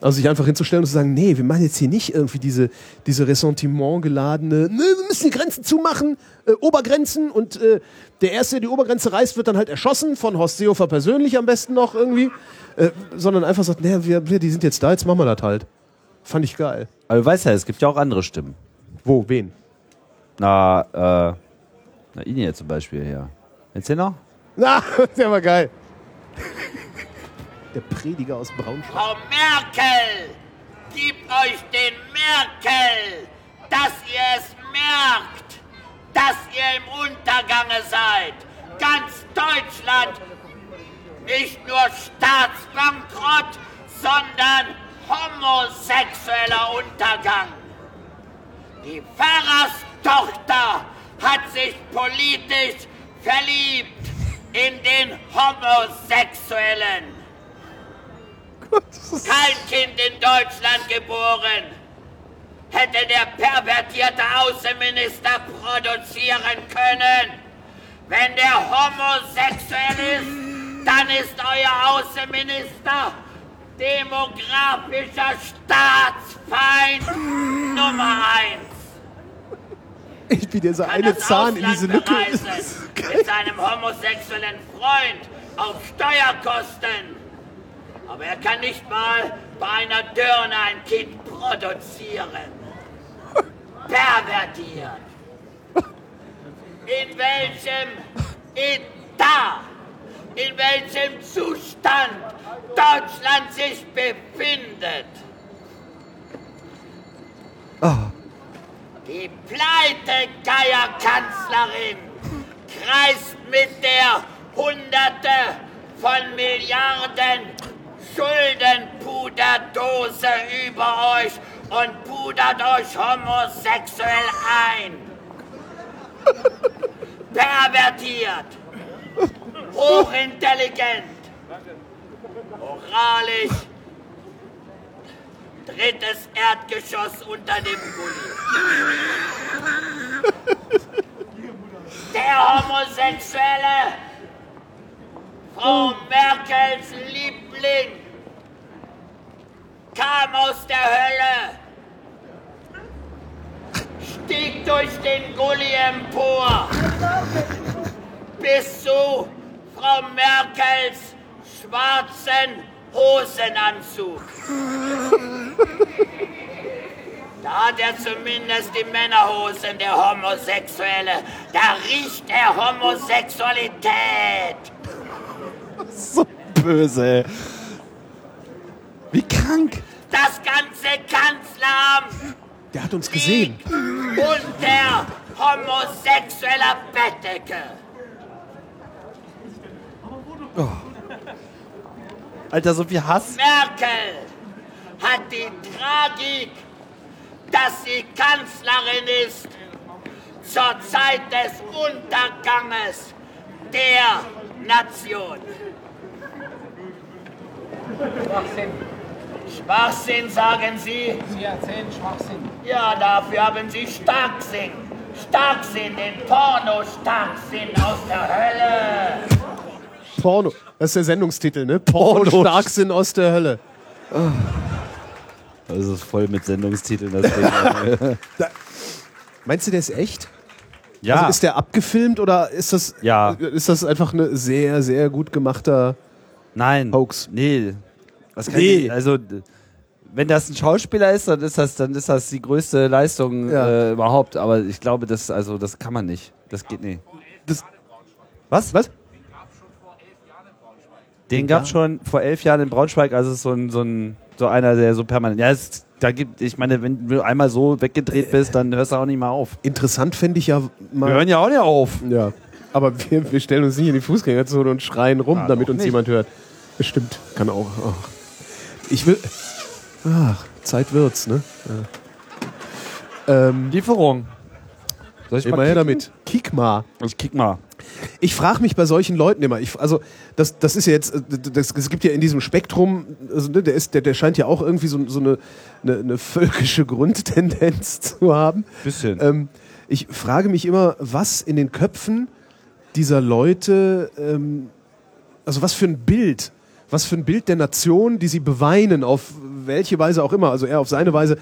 Also sich einfach hinzustellen und zu sagen, nee, wir machen jetzt hier nicht irgendwie diese, diese Ressentiment geladene, nee, wir müssen die Grenzen zumachen, äh, Obergrenzen und äh, der Erste, der die Obergrenze reißt, wird dann halt erschossen, von Horst Seehofer persönlich am besten noch irgendwie, äh, sondern einfach sagt, nee, wir, wir, die sind jetzt da, jetzt machen wir das halt. Fand ich geil. Aber du weißt ja, es gibt ja auch andere Stimmen. Wo, wen? Na, äh, na, ihn hier zum Beispiel, ja. Erzähl noch? Na, der war geil. Der Prediger aus Braunschweig. Frau Merkel, gebt euch den Merkel, dass ihr es merkt, dass ihr im Untergange seid. Ganz Deutschland, nicht nur Staatsbankrott, sondern homosexueller Untergang. Die Pfarrerstochter hat sich politisch verliebt in den Homosexuellen. Kein Kind in Deutschland geboren hätte der pervertierte Außenminister produzieren können. Wenn der homosexuell ist, dann ist euer Außenminister demografischer Staatsfeind Nummer eins. Ich bin dieser Kann eine Zahn in diese Lücke. mit seinem homosexuellen Freund auf Steuerkosten. Aber er kann nicht mal bei einer Dirne ein Kind produzieren. Pervertiert. In welchem Etat, in welchem Zustand Deutschland sich befindet. Die Pleite-Geier-Kanzlerin kreist mit der Hunderte von Milliarden Schuldenpuderdose über euch und pudert euch homosexuell ein. Pervertiert. Hochintelligent. Moralisch. Drittes Erdgeschoss unter dem Gully. Der Homosexuelle, Frau Merkels Liebling, kam aus der Hölle, stieg durch den Gully empor, bis zu Frau Merkels schwarzen Hosenanzug. Da hat er zumindest die Männerhosen, der Homosexuelle. Da riecht er Homosexualität. So böse. Wie krank. Das ganze Kanzleramt Der hat uns gesehen. unter homosexueller Bettdecke. Alter, so viel Hass. Merkel hat die Tragik, dass sie Kanzlerin ist, zur Zeit des Unterganges der Nation. Schwachsinn. Schwachsinn, sagen Sie? Sie erzählen Schwachsinn. Ja, dafür haben Sie Starksinn. Starksinn, den Porno-Starksinn aus der Hölle. Porno. Das ist der Sendungstitel, ne? Porno, Porno. Starksinn aus der Hölle. Das ist voll mit Sendungstiteln, das Ding. Meinst du, der ist echt? ja, Also ist der abgefilmt oder ist das, Ja. ist das einfach eine sehr, sehr gut gemachter. nein. Hoax. Nee. Kann Nee. nicht, also, wenn das ein Schauspieler ist, dann ist das, dann ist das die größte Leistung Ja. äh, überhaupt. Aber ich glaube, das, also, das kann man nicht. Das geht nicht. Das, Was? was? Den gab es schon vor elf Jahren in Braunschweig, also so ein, so ein, so einer, der so permanent. Ja, es, da gibt, ich meine, wenn du einmal so weggedreht bist, dann hörst du auch nicht mehr auf. Interessant fände ich ja Wir mal. hören ja auch nicht auf. Ja. Aber wir, wir stellen uns nicht in die Fußgängerzone und schreien rum, Ah, damit uns nicht. jemand hört. Bestimmt. Kann auch. Ach. Ich will. Ach, Zeit wird's, ne? Ja. Ähm, Lieferung. Soll ich immer mal her damit. Kick mal. Ich kick mal. Ich frage mich bei solchen Leuten immer, ich, also das, das ist ja jetzt, äh, das, es gibt ja in diesem Spektrum, also, ne, der, ist, der, der scheint ja auch irgendwie so, so eine, eine, eine völkische Grundtendenz zu haben. Bisschen. Ähm, ich frage mich immer, was in den Köpfen dieser Leute, ähm, also was für ein Bild was für ein Bild der Nation, die sie beweinen, auf welche Weise auch immer, also er auf seine Weise,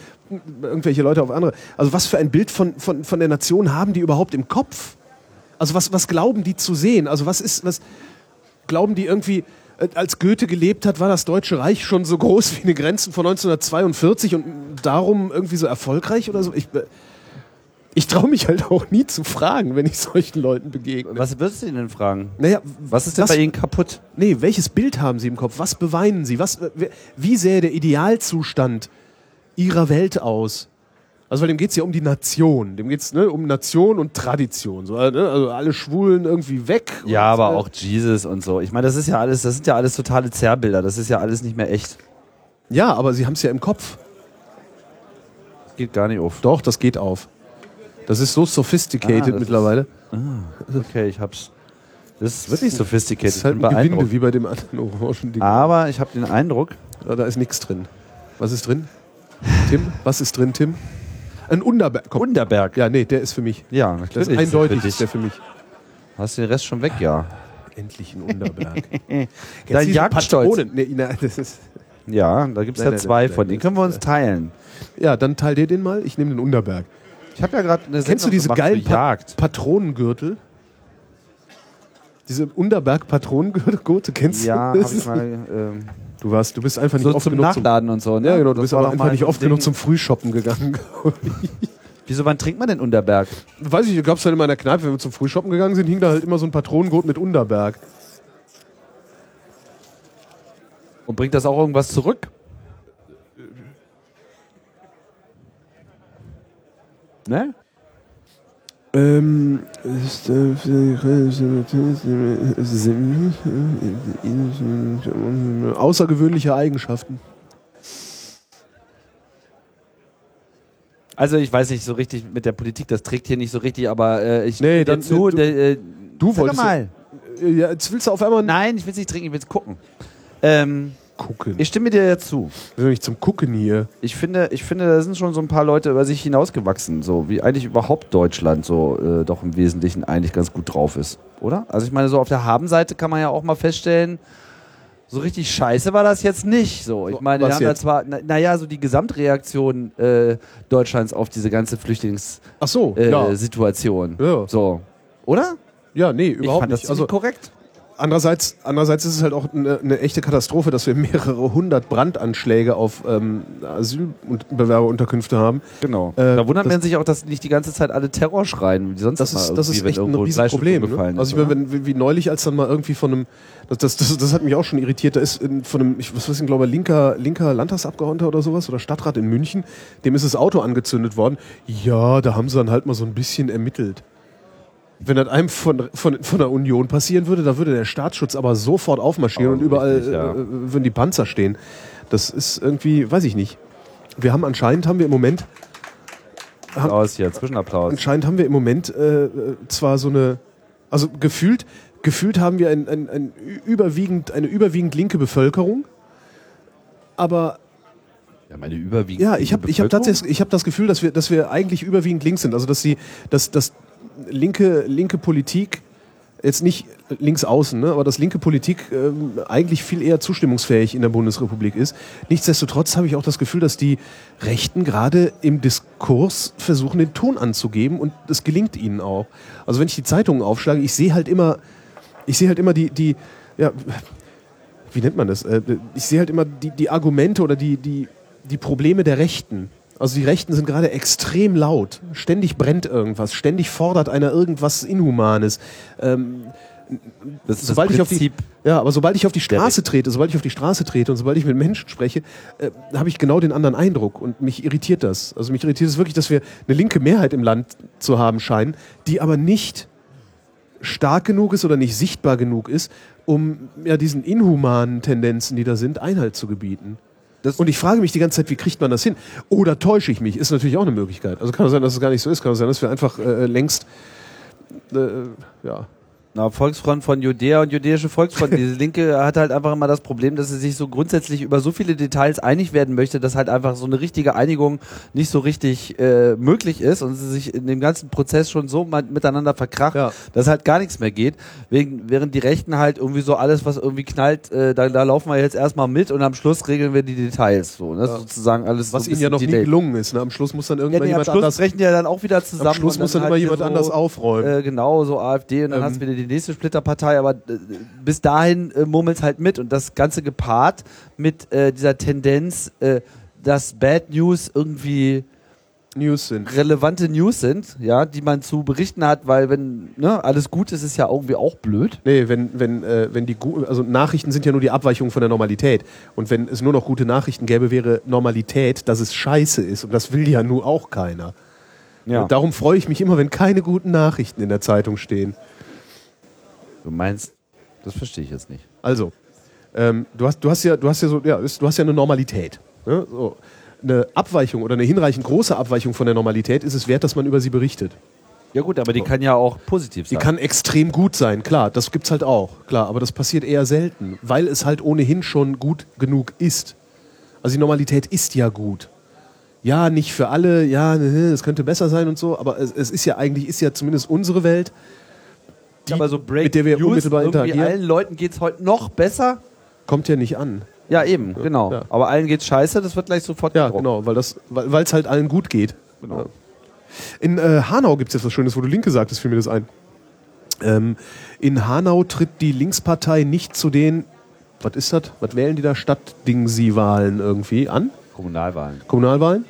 irgendwelche Leute auf andere. Also was für ein Bild von, von, von der Nation haben die überhaupt im Kopf? Also was, was glauben die zu sehen? Also was ist, was glauben die irgendwie, äh, als Goethe gelebt hat, war das Deutsche Reich schon so groß wie eine Grenzen von 1942 und darum irgendwie so erfolgreich oder so? Ich, äh, ich traue mich halt auch nie zu fragen, wenn ich solchen Leuten begegne. Was würdest du ihnen denn fragen? Naja, Was ist denn das- bei ihnen kaputt? Nee, welches Bild haben Sie im Kopf? Was beweinen Sie? Was, äh, wie sähe der Idealzustand Ihrer Welt aus? Also, weil dem geht es ja um die Nation. Dem geht es ne, um Nation und Tradition. So, ne? Also alle Schwulen irgendwie weg. Ja, aber äh, auch Jesus und so. Ich meine, das ist ja alles, das sind ja alles totale Zerrbilder. Das ist ja alles nicht mehr echt. Ja, aber Sie haben es ja im Kopf. Das geht gar nicht auf. Doch, das geht auf. Das ist so sophisticated Ah, mittlerweile. Okay, ich hab's. Das ist wirklich sophisticated. Das ist halt ich ein Gewinde wie bei dem anderen orangen Ding. Aber ich habe den Eindruck, Da ist nichts drin. Was ist drin? Tim? Was ist drin, Tim? Ein Unterberg. Komm. Unterberg. Ja, nee, der ist für mich. Ja, Das natürlich. ist eindeutig, ist der für mich. Hast du den Rest schon weg, ja. Endlich ein Unterberg. Dein Jagdstolz. Nee, nein, das ist Ja, da gibt es ja nein, zwei nein, von. nein, Den das können wir uns teilen. ja, dann teil dir den mal. Ich nehme den Unterberg. Ich habe ja gerade eine Kennst du Sendung diese gemacht geilen pa Jagd? Patronengürtel? Diese Unterberg-Patronengürtel, kennst du? Ja, ich mal. Ähm, Du warst, du bist einfach nicht so oft zum genug zum, Nachladen und so. Ne? Ja, genau, du Das bist aber einfach nicht oft genug Ding. zum Frühshoppen gegangen. Wieso, wann trinkt man denn Unterberg? Weiß ich, gab es halt in meiner Kneipe, wenn wir zum Frühshoppen gegangen sind, hing da halt immer so ein Patronengurt mit Unterberg. Und bringt das auch irgendwas zurück? Ne? Ähm, ist, äh, außergewöhnliche Eigenschaften. Also ich weiß nicht so richtig mit der Politik, das trägt hier nicht so richtig, aber äh, ich Nee, dann- zu. du- der, äh, du sag wolltest mal. Ja, jetzt willst du auf einmal Nein, ich will es nicht trinken, ich will es gucken. Ähm, gucken. ich stimme dir ja zu. Wir sind nicht zum Gucken hier. Ich finde, ich finde, da sind schon so ein paar Leute über sich hinausgewachsen, so wie eigentlich überhaupt Deutschland so äh, doch im Wesentlichen eigentlich ganz gut drauf ist, oder? Also ich meine, so auf der Habenseite kann man ja auch mal feststellen, so richtig scheiße war das jetzt nicht. So, ich meine, wir haben da jetzt? zwar, na, naja, so die Gesamtreaktion äh, Deutschlands auf diese ganze Ach so, Flüchtlingssituation. Äh, ja. Ja. So, oder? Ja, nee, Ich überhaupt fand das nicht. Also ziemlich korrekt. Andererseits, andererseits ist es halt auch eine, eine echte Katastrophe, dass wir mehrere hundert Brandanschläge auf ähm, Asylbewerberunterkünfte haben. Genau. Äh, da wundert man sich auch, dass nicht die ganze Zeit alle Terror schreien, wie sonst Das ist, das irgendwie, ist echt ein irgendwo riesiges Fleischstück Problem. Ne? gefallen Also ich ist, meine, wie, wie neulich, als dann mal irgendwie von einem, das, das, das, das hat mich auch schon irritiert, da ist in, von einem, ich was weiß ich, glaube linker, linker Landtagsabgeordneter oder sowas oder Stadtrat in München, dem ist das Auto angezündet worden. Ja, da haben sie dann halt mal so ein bisschen ermittelt. Wenn das einem von, von, von der Union passieren würde, da würde der Staatsschutz aber sofort aufmarschieren Aber und überall richtig, ja. äh, würden die Panzer stehen. Das ist irgendwie, weiß ich nicht. Wir haben anscheinend haben wir im Moment Applaus hier, Zwischenapplaus. anscheinend haben wir im Moment äh, äh, zwar so eine, also gefühlt, gefühlt haben wir ein, ein, ein überwiegend, eine überwiegend linke Bevölkerung, aber Ja, meine überwiegend. ja, ich habe ich hab tatsächlich, ich das Gefühl, dass wir, dass wir eigentlich überwiegend links sind, also dass die, dass, dass linke, linke Politik jetzt nicht links außen, ne, aber dass linke Politik ähm, eigentlich viel eher zustimmungsfähig in der Bundesrepublik ist. Nichtsdestotrotz habe ich auch das Gefühl, dass die Rechten gerade im Diskurs versuchen, den Ton anzugeben und das gelingt ihnen auch. Also wenn ich die Zeitungen aufschlage, ich sehe halt immer, ich sehe halt immer die, die, ja, wie nennt man das? Äh, Ich sehe halt immer die, die Argumente oder die, die, die Probleme der Rechten. Also die Rechten sind gerade extrem laut. Ständig brennt irgendwas. Ständig fordert einer irgendwas Inhumanes. Ähm, das ist sobald das ich auf die, Prinzip. ja, aber sobald ich auf die Straße trete, sobald ich auf die Straße trete und sobald ich mit Menschen spreche, äh, habe ich genau den anderen Eindruck und mich irritiert das. Also mich irritiert es wirklich, dass wir eine linke Mehrheit im Land zu haben scheinen, die aber nicht stark genug ist oder nicht sichtbar genug ist, um ja diesen inhumanen Tendenzen, die da sind, Einhalt zu gebieten. Das- und ich frage mich die ganze Zeit, wie kriegt man das hin? Oder täusche ich mich? Ist natürlich auch eine Möglichkeit. Also kann sein, dass es gar nicht so ist. Kann sein, dass wir einfach äh, längst äh, ja, Na, Volksfront von Judäa und Jüdische Volksfront. Diese Linke hat halt einfach immer das Problem, dass sie sich so grundsätzlich über so viele Details einig werden möchte, dass halt einfach so eine richtige Einigung nicht so richtig äh, möglich ist und sie sich in dem ganzen Prozess schon so miteinander verkracht, Ja. dass halt gar nichts mehr geht. Wegen, während die Rechten halt irgendwie so alles, was irgendwie knallt, äh, da, da laufen wir jetzt erstmal mit und am Schluss regeln wir die Details. So, ne? Sozusagen alles Was so ihnen ja noch nie gelungen ist. Ne? Am Schluss muss dann Ja, irgendwann nee, am jemand Schluss anders. brechen die ja dann auch wieder zusammen. Am Schluss muss dann halt immer jemand anders aufräumen. Äh, genau, so AfD und dann Ähm. hast du wieder die nächste Splitterpartei, aber äh, bis dahin äh, murmelt's halt mit und das Ganze gepaart mit äh, dieser Tendenz, äh, dass Bad News irgendwie News sind. relevante News sind, ja, die man zu berichten hat, weil wenn ne, alles gut ist, ist ja irgendwie auch blöd. Nee, wenn, wenn, äh, wenn die also Nachrichten sind ja nur die Abweichung von der Normalität. Und wenn es nur noch gute Nachrichten gäbe, wäre Normalität, dass es scheiße ist. Und das will ja nur auch keiner. Ja. Und darum freue ich mich immer, wenn keine guten Nachrichten in der Zeitung stehen. Du meinst, das verstehe ich jetzt nicht. Also, ähm, du, hast, du hast ja, du hast ja so, ja, du hast ja eine Normalität. Ne? So. Eine Abweichung oder eine hinreichend große Abweichung von der Normalität ist es wert, dass man über sie berichtet. Ja gut, aber die kann ja auch positiv Die sein. kann extrem gut sein, klar, das gibt's halt auch, klar, aber das passiert eher selten, weil es halt ohnehin schon gut genug ist. Also die Normalität ist ja gut. Ja, nicht für alle, ja, es könnte besser sein und so, aber es, es ist ja eigentlich, ist ja zumindest unsere Welt, die, aber so Break mit der wir News, unmittelbar interagieren, allen Leuten geht's heute noch besser. kommt ja nicht an. Ja, eben, genau. ja. Aber allen geht's scheiße, das wird gleich sofort Ja, gedruckt. genau, weil das, weil es halt allen gut geht. Genau. Ja. In äh, Hanau gibt es jetzt was Schönes, wo du Link gesagt hast, fiel mir das ein. Ähm, in Hanau tritt die Linkspartei nicht zu den, was ist das? Was wählen die da? Stadtdingsi-Wahlen irgendwie an? Kommunalwahlen. Kommunalwahlen.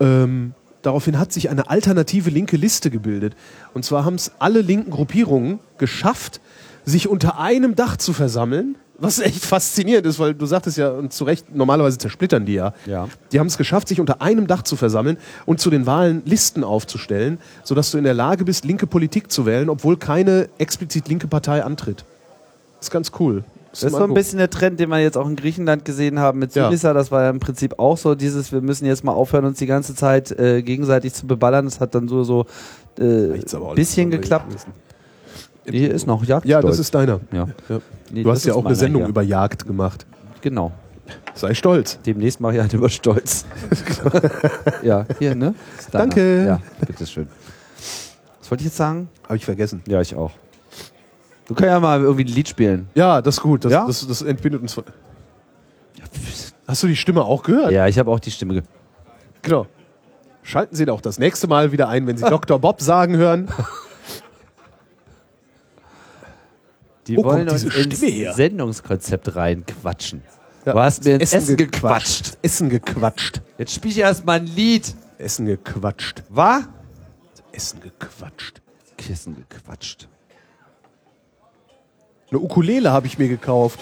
Ähm, daraufhin hat sich eine alternative linke Liste gebildet. Und zwar haben es alle linken Gruppierungen geschafft, sich unter einem Dach zu versammeln. Was echt faszinierend ist, weil du sagtest ja, und zu Recht, normalerweise zersplittern die ja. Ja. Die haben es geschafft, sich unter einem Dach zu versammeln und zu den Wahlen Listen aufzustellen, sodass du in der Lage bist, linke Politik zu wählen, obwohl keine explizit linke Partei antritt. Das ist ganz cool. Das ist so ein bisschen der Trend, den wir jetzt auch in Griechenland gesehen haben mit Ja. Syriza. Das war ja im Prinzip auch so dieses, wir müssen jetzt mal aufhören, uns die ganze Zeit äh, gegenseitig zu beballern. Das hat dann so so äh, bisschen geklappt. Hier ist noch Jagd. Ja, das ist deiner. ja. Ja. Nee, Du hast ja auch eine Sendung hier. über Jagd gemacht. Genau. Sei stolz. Demnächst mache ich halt über Stolz. ja, hier, ne? Danke. Ja, bitteschön. Was wollte ich jetzt sagen? Habe ich vergessen. Ja, ich auch. Du kannst ja mal irgendwie ein Lied spielen. Ja, das ist gut. Das, Ja? das, das entbindet uns von. Hast du die Stimme auch gehört? Ja, ich habe auch die Stimme. Ge Genau. Schalten Sie auch das nächste Mal wieder ein, wenn Sie Dr. Bob sagen hören. Die Wo kommt wollen uns diese ins Stimme her? Sendungskonzept reinquatschen. Du hast mir ins Essen gequatscht. Essen gequatscht. Jetzt spiel ich erstmal ein Lied. Essen gequatscht. War? Essen gequatscht. Kissen gequatscht. Eine Ukulele habe ich mir gekauft.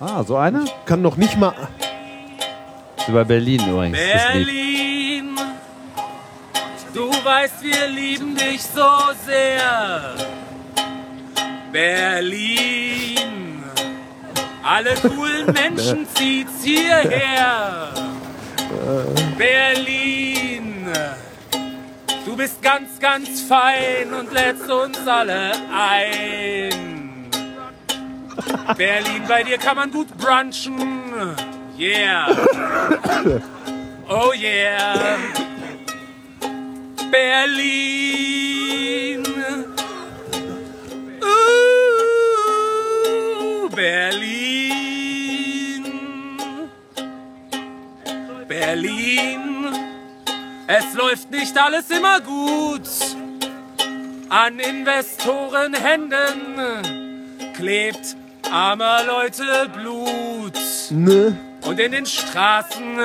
Ah, so eine? Kann noch nicht mal. Ist über Berlin übrigens. Das. Berlin, du weißt, wir lieben dich so sehr. Berlin, alle coolen Menschen zieht's hierher. Berlin, du bist ganz, ganz fein und lädst uns alle ein. Berlin, bei dir kann man gut brunchen. Yeah. Oh yeah. Berlin. Uh, Berlin. Berlin. Es läuft nicht alles immer gut. An Investorenhänden klebt armer Leute Blut. Ne? Und in den Straßen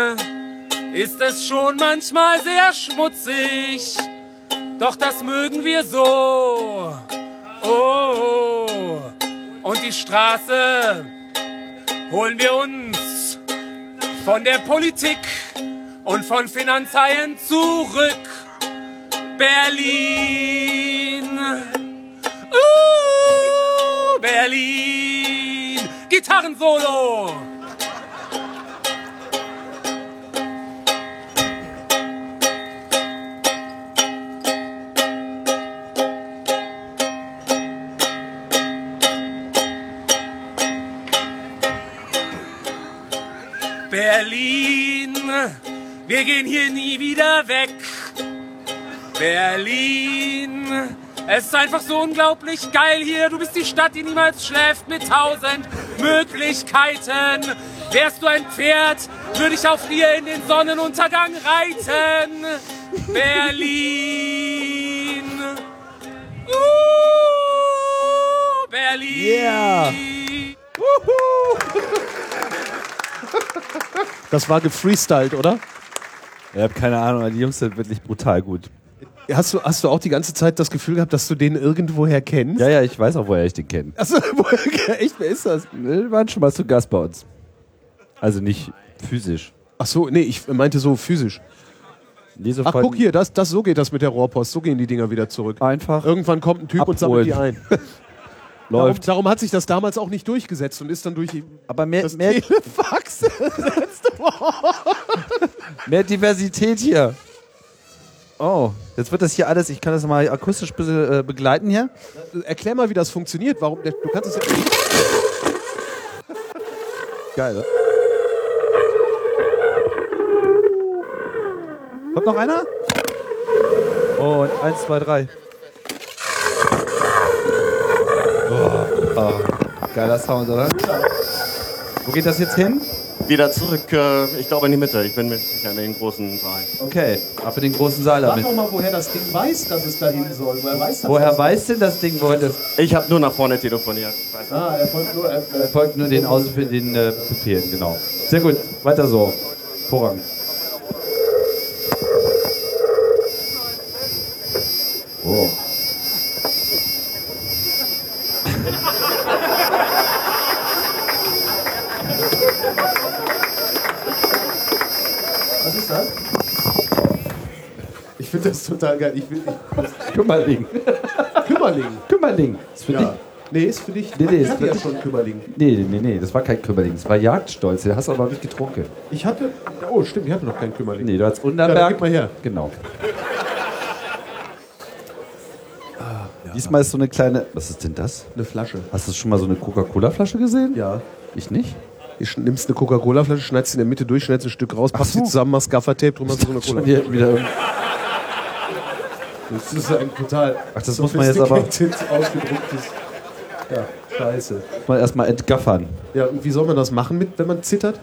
ist es schon manchmal sehr schmutzig. Doch das mögen wir so. Oh, und die Straße holen wir uns von der Politik und von Finanzhaien zurück. Berlin. Uh, Berlin. Gitarrensolo. Berlin, wir gehen hier nie wieder weg. Berlin, es ist einfach so unglaublich geil hier. Du bist die Stadt, die niemals schläft mit tausend Möglichkeiten. Wärst du ein Pferd, würde ich auf dir in den Sonnenuntergang reiten. Berlin. Uh, Berlin. Yeah. Das war gefreestylt, oder? Ich habe keine Ahnung, aber die Jungs sind wirklich brutal gut. Hast du, hast du auch die ganze Zeit das Gefühl gehabt, dass du den irgendwoher kennst? Ja, ja, ich weiß auch, woher ich den kenne. Achso, woher, echt, wer ist das? Die waren schon mal zu Gast bei uns. Also nicht physisch. Ach so, nee, ich meinte so physisch. Die so Ach, guck hier, das, das, so geht das mit der Rohrpost. So gehen die Dinger wieder zurück. Einfach Irgendwann kommt ein Typ und sammelt die ein. Darum, läuft. darum hat sich das damals auch nicht durchgesetzt und ist dann durch Aber mehr, das mehr, Telefax. mehr Diversität hier. Oh, jetzt wird das hier alles, ich kann das mal akustisch ein bisschen äh, begleiten hier. Erklär mal, wie das funktioniert. Warum? Du kannst es ja. Geil, oder? Kommt noch einer? Und eins, zwei, drei. Oh, oh, geiler Sound, oder? Wo geht das jetzt hin? Wieder zurück, äh, ich glaube in die Mitte. Ich bin mit sicher in den großen Saal. Okay, ab in den großen Saal Sag damit. doch mal, woher das Ding weiß, dass es dahin soll. Woher weiß das? Woher weiß denn das Ding, wo das Ich habe nur nach vorne telefoniert. Ah, er folgt nur. Er, er folgt nur den, Aus den äh, Befehlen, genau. Sehr gut, weiter so. Vorrang. Oh. Total geil. Ich will ich, Kümmerling. Kümmerling. Kümmerling. Ist für Ja. Nee, ist für dich. Nee, nee, ist für ja dich. schon Kümmerling. dich. Nee, nee, nee, das war kein Kümmerling. Das war Jagdstolz. Den hast du aber nicht getrunken. Ich hatte. Oh, stimmt, ich hatte noch keinen Kümmerling. Nee, du hast Ja, dann Unterberg. gib mal her. Genau. Diesmal ist so eine kleine. Was ist denn das? Eine Flasche. Hast du schon mal so eine Coca-Cola-Flasche gesehen? Ja. Ich nicht? Du nimmst eine Coca-Cola-Flasche, schneidest sie in der Mitte durch, schneidest ein Stück raus, packst so. sie zusammen, machst Gaffertape, drum hast du so eine Schon Cola. hier wieder irgend- Das ist ein total Ach, das muss man jetzt aber- ausgedrucktes. Ja, scheiße. Man erstmal entgaffern. Ja, und wie soll man das machen, mit, wenn man zittert?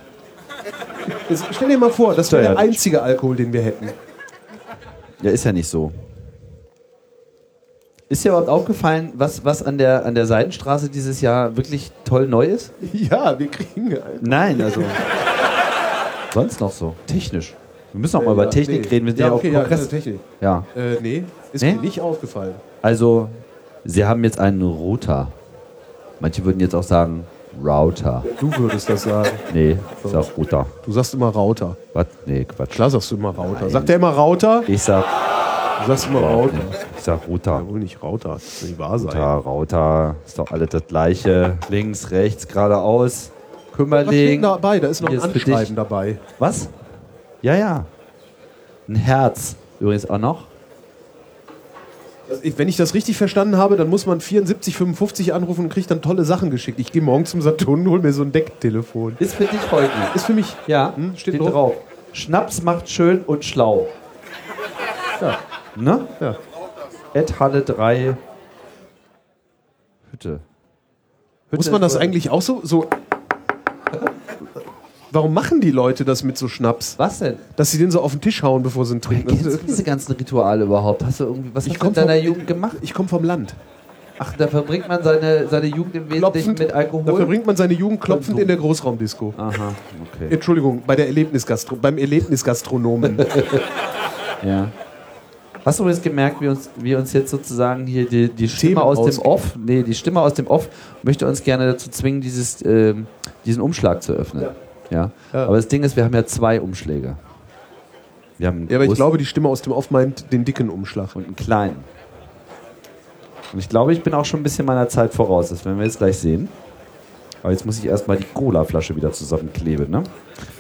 Jetzt, stell dir mal vor, das wäre der einzige Alkohol, den wir hätten. Ja, ist ja nicht so. Ist dir überhaupt aufgefallen, was, was an, der, an der Seidenstraße dieses Jahr wirklich toll neu ist? Ja, wir kriegen. Nein, also. sonst noch so. Technisch. Wir müssen auch mal über Technik nee. reden. Wir sind ja, ja, okay, auf ja, Kongress. also Technik. Ja. Äh, nee, ist Nee? mir nicht aufgefallen. Also, sie haben jetzt einen Router. Manche würden jetzt auch sagen Router. Du würdest das sagen. Nee, ich sag Router. Du sagst immer Rauter. Was? Nee, Quatsch. Klar sagst du immer Rauter. Nein. Sagt er immer Rauter? Ich sag, Du sagst immer Rauter. ich sag Router. Ja, wohl nicht Rauter. Das kann nicht wahr sein. Router, Router. Ist doch alles das gleiche. Links, rechts, geradeaus. Was steht Kümmerling. dabei? Da ist noch ein ist. Anschreiben dabei. Was? Ja, ja. Ein Herz. Übrigens auch noch. Wenn ich das richtig verstanden habe, dann muss man 7455 anrufen und kriegt dann tolle Sachen geschickt. Ich gehe morgen zum Saturn und hol mir so ein Decktelefon. Ist für dich heute. Ist für mich. Ja, Hm, steht steht, drauf. drauf. Schnaps macht schön und schlau. Ja. Ne? Ja. Ed Halle 3 Hütte. Hütte Muss man das eigentlich auch so, so. Warum machen die Leute das mit so Schnaps? Was denn? Dass sie den so auf den Tisch hauen, bevor sie ihn trinken. Kennst du diese ganzen Rituale überhaupt? Hast du irgendwie, was Ich hast du in deiner vom- Jugend gemacht? Ich komme vom Land. Ach, da verbringt man seine, seine Jugend im Wesentlichen Klopfend, mit Da Alkohol? verbringt man seine Jugend klopfend in der Großraumdisco. Aha, okay. Entschuldigung, bei der Erlebnisgastro beim Erlebnisgastronomen. Ja. Hast du übrigens gemerkt, wie uns, wie uns jetzt sozusagen hier die, die Stimme aus dem. Off, nee, die Stimme aus dem Off möchte uns gerne dazu zwingen, dieses, ähm, diesen Umschlag zu öffnen. Ja. Ja. Aber das Ding ist, wir haben ja zwei Umschläge. Wir haben ja, aber ich glaube, die Stimme aus dem Off meint den dicken Umschlag. und einen kleinen. Und ich glaube, ich bin auch schon ein bisschen meiner Zeit voraus. Das werden wir jetzt gleich sehen. Aber jetzt muss ich erstmal die Cola-Flasche wieder zusammenkleben. Ne?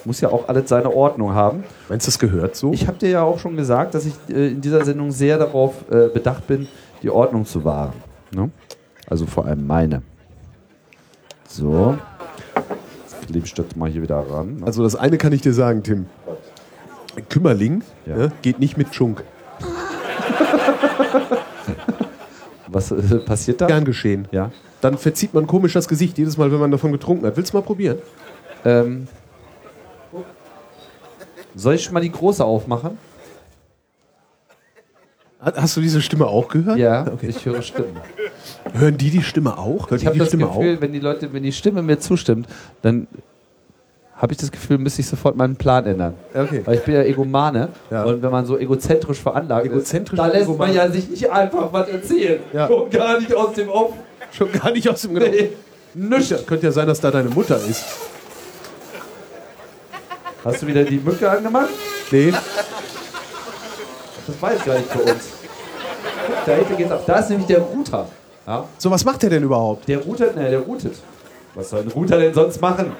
Muss ja auch alles seine Ordnung haben. Meinst du, das gehört so? Ich habe dir ja auch schon gesagt, dass ich äh, in dieser Sendung sehr darauf äh, bedacht bin, die Ordnung zu wahren. Ne? Also vor allem meine. So. Klebstift mal hier wieder ran. Also das eine kann ich dir sagen, Tim. Kümmerling Ja. ne, geht nicht mit Schunk. Was äh, passiert da? Gern geschehen. Ja. Dann verzieht man komisch das Gesicht jedes Mal, wenn man davon getrunken hat. Willst du mal probieren? Ähm, soll ich schon mal die große aufmachen? Ha- Hast du diese Stimme auch gehört? Ja, Okay. ich höre Stimmen. Hören die die Stimme auch? Hört Ich habe das Stimme Gefühl, wenn die Leute, wenn die Stimme mir zustimmt, dann habe ich das Gefühl, müsste ich sofort meinen Plan ändern. Okay. Weil ich bin ja Egomane Ja. und wenn man so egozentrisch veranlagt Egozentrisch ist, da lässt egoman. man ja sich nicht einfach was erzählen. Ja. Schon gar nicht aus dem Off. auch? Schon gar nicht aus dem Genau. Nee. Könnte, könnte ja sein, dass da deine Mutter ist. Hast du wieder die Mücke angemacht? Nee. Das weiß gar nicht für uns. Da hinten geht's ab. Da ist nämlich der Router. Ja? So, was macht der denn überhaupt? Der routet, ne, der routet. Was soll ein Router denn sonst machen?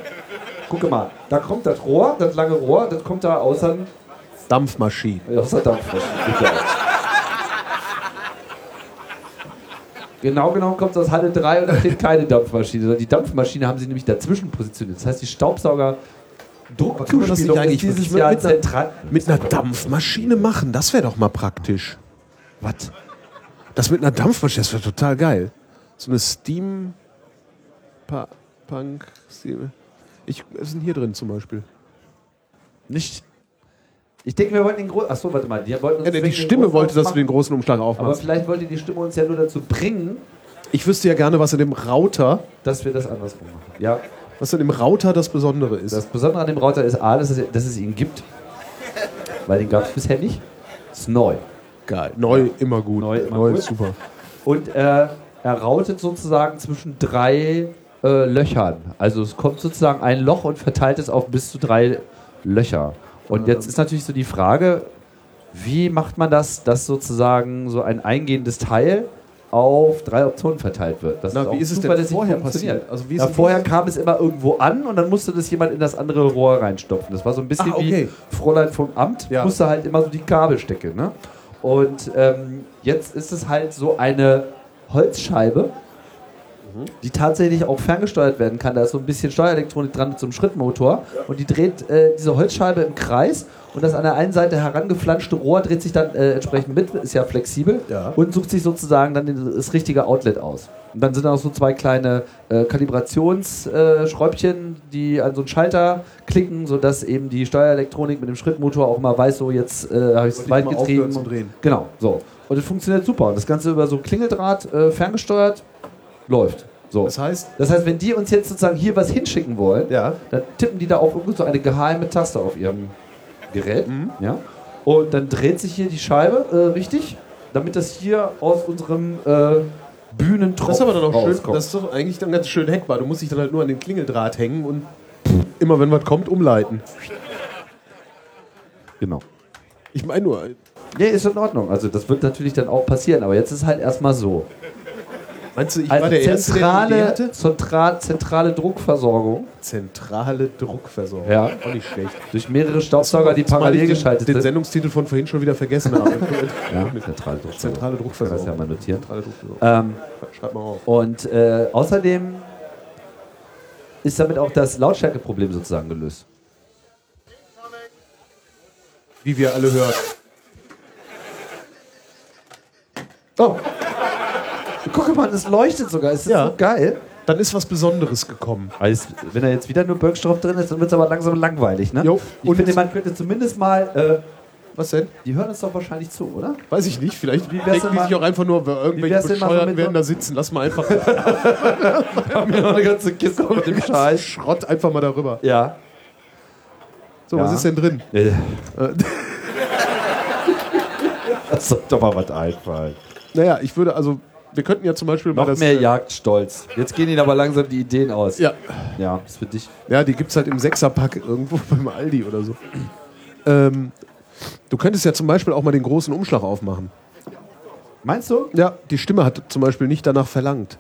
Gucke mal, da kommt das Rohr, das lange Rohr, das kommt da außer, Dampfmaschine. außer Dampfmaschine. Genau. Genau genommen kommt es aus Halle 3 und da steht keine Dampfmaschine. sondern Die Dampfmaschine haben sie nämlich dazwischen positioniert. Das heißt, die Staubsauger Druckzuspielung ist eigentlich dieses wirklich Jahr mit einer-. Mit einer Dampfmaschine machen, das wäre doch mal praktisch. Was? Das mit einer Dampfmaschine, das wäre total geil. So eine Steam Punk Steam. Ich ist denn hier drin zum Beispiel? Nicht. Ich denke, wir wollten den großen. Achso, warte mal. Die, wollten uns Ja, die Stimme wollte, dass du den großen Umschlag Aber aufmachst. vielleicht wollte die Stimme uns ja nur dazu bringen, Ich wüsste ja gerne, was in dem Router, dass wir das andersrum machen. Ja. Was in dem Router das Besondere ist. Das Besondere an dem Router ist A, dass es, dass es ihn gibt. Weil den gab es bisher nicht. Ist neu. geil. Neu immer gut. Neu immer gut. ist super. Und äh, er routet sozusagen zwischen drei äh, Löchern. Also es kommt sozusagen ein Loch und verteilt es auf bis zu drei Löcher. Und jetzt ist natürlich so die Frage, wie macht man das, dass sozusagen so ein eingehendes Teil auf drei Optionen verteilt wird? Das Na, wie auch ist es denn vorher passiert? Also wie ist denn vorher kam es immer irgendwo an und dann musste das jemand in das andere Rohr reinstopfen. Das war so ein bisschen Ah, okay. wie Fräulein vom Amt, Ja. musste halt immer so die Kabel stecken. Ne? Und ähm, jetzt ist es halt so eine Holzscheibe, die tatsächlich auch ferngesteuert werden kann. Da ist so ein bisschen Steuerelektronik dran einem Schrittmotor und die dreht äh, diese Holzscheibe im Kreis und das an der einen Seite herangeflanschte Rohr dreht sich dann äh, entsprechend mit, ist ja flexibel Ja. und sucht sich sozusagen dann das richtige Outlet aus. Und dann sind da noch so zwei kleine äh, Kalibrationsschräubchen, die an so einen Schalter klicken, sodass eben die Steuerelektronik mit dem Schrittmotor auch mal weiß, so jetzt äh, habe ich es weit getrieben. aufhören zu drehen. Genau, so. Und es funktioniert super. Und das Ganze über so Klingeldraht äh, ferngesteuert läuft. So. Das heißt, Das heißt, wenn die uns jetzt sozusagen hier was hinschicken wollen, ja, dann tippen die da auf so eine geheime Taste auf ihrem Gerät. Mhm. Ja? Und dann dreht sich hier die Scheibe äh, richtig, damit das hier aus unserem äh, Bühnentropf das ist aber dann auch schön, rauskommt. das ist doch eigentlich dann ganz schön hackbar. Du musst dich dann halt nur an den Klingeldraht hängen und immer wenn was kommt, umleiten. genau. Ich meine nur, Ja, ist in Ordnung. Also das wird natürlich dann auch passieren, aber jetzt ist halt erstmal so. Meinst du, ich Also war der Erste, der Idee zentrale, zentrale, zentrale Druckversorgung Zentrale Druckversorgung. Ja. Auch nicht schlecht. durch mehrere Staubsauger, die parallel den, geschaltet den sind. Sendungstitel von vorhin schon wieder vergessen habe. Ja, zentrale Druckversorgung. Zentrale Das Druckversorgung. ja mal notieren. Zentrale Druckversorgung. Ähm, Schreib mal auf. und äh, außerdem ist damit auch das Lautstärkeproblem sozusagen gelöst. Wie wir alle hören. Oh. Guck mal, es leuchtet sogar. Es ist Ja. so geil. Dann ist was Besonderes gekommen. Also, wenn da jetzt wieder nur Birkstoff drin ist, dann wird es aber langsam langweilig, ne? Jo. Ich Und- finde, man könnte zumindest mal. Äh, Was denn? die hören uns doch wahrscheinlich zu, oder? Weiß ich nicht. Vielleicht denken die sich auch einfach nur, irgendwelche Bescheuerten werden da sitzen. Lass mal einfach Wir haben ja noch eine ganze Kiste mit dem Scheiß. Schrott einfach mal darüber. Ja. So, Ja. was ist denn drin? Äh. Das soll doch mal was einfallen. Naja, ich würde also, wir könnten ja zum Beispiel mal Noch das. mehr äh, Jagdstolz. Jetzt gehen ihnen aber langsam die Ideen aus. Ja, Ja, ist für dich. ja, die gibt es halt im Sechserpack irgendwo beim Aldi oder so. Ähm, du könntest ja zum Beispiel auch mal den großen Umschlag aufmachen. Meinst du? Ja, die Stimme hat zum Beispiel nicht danach verlangt.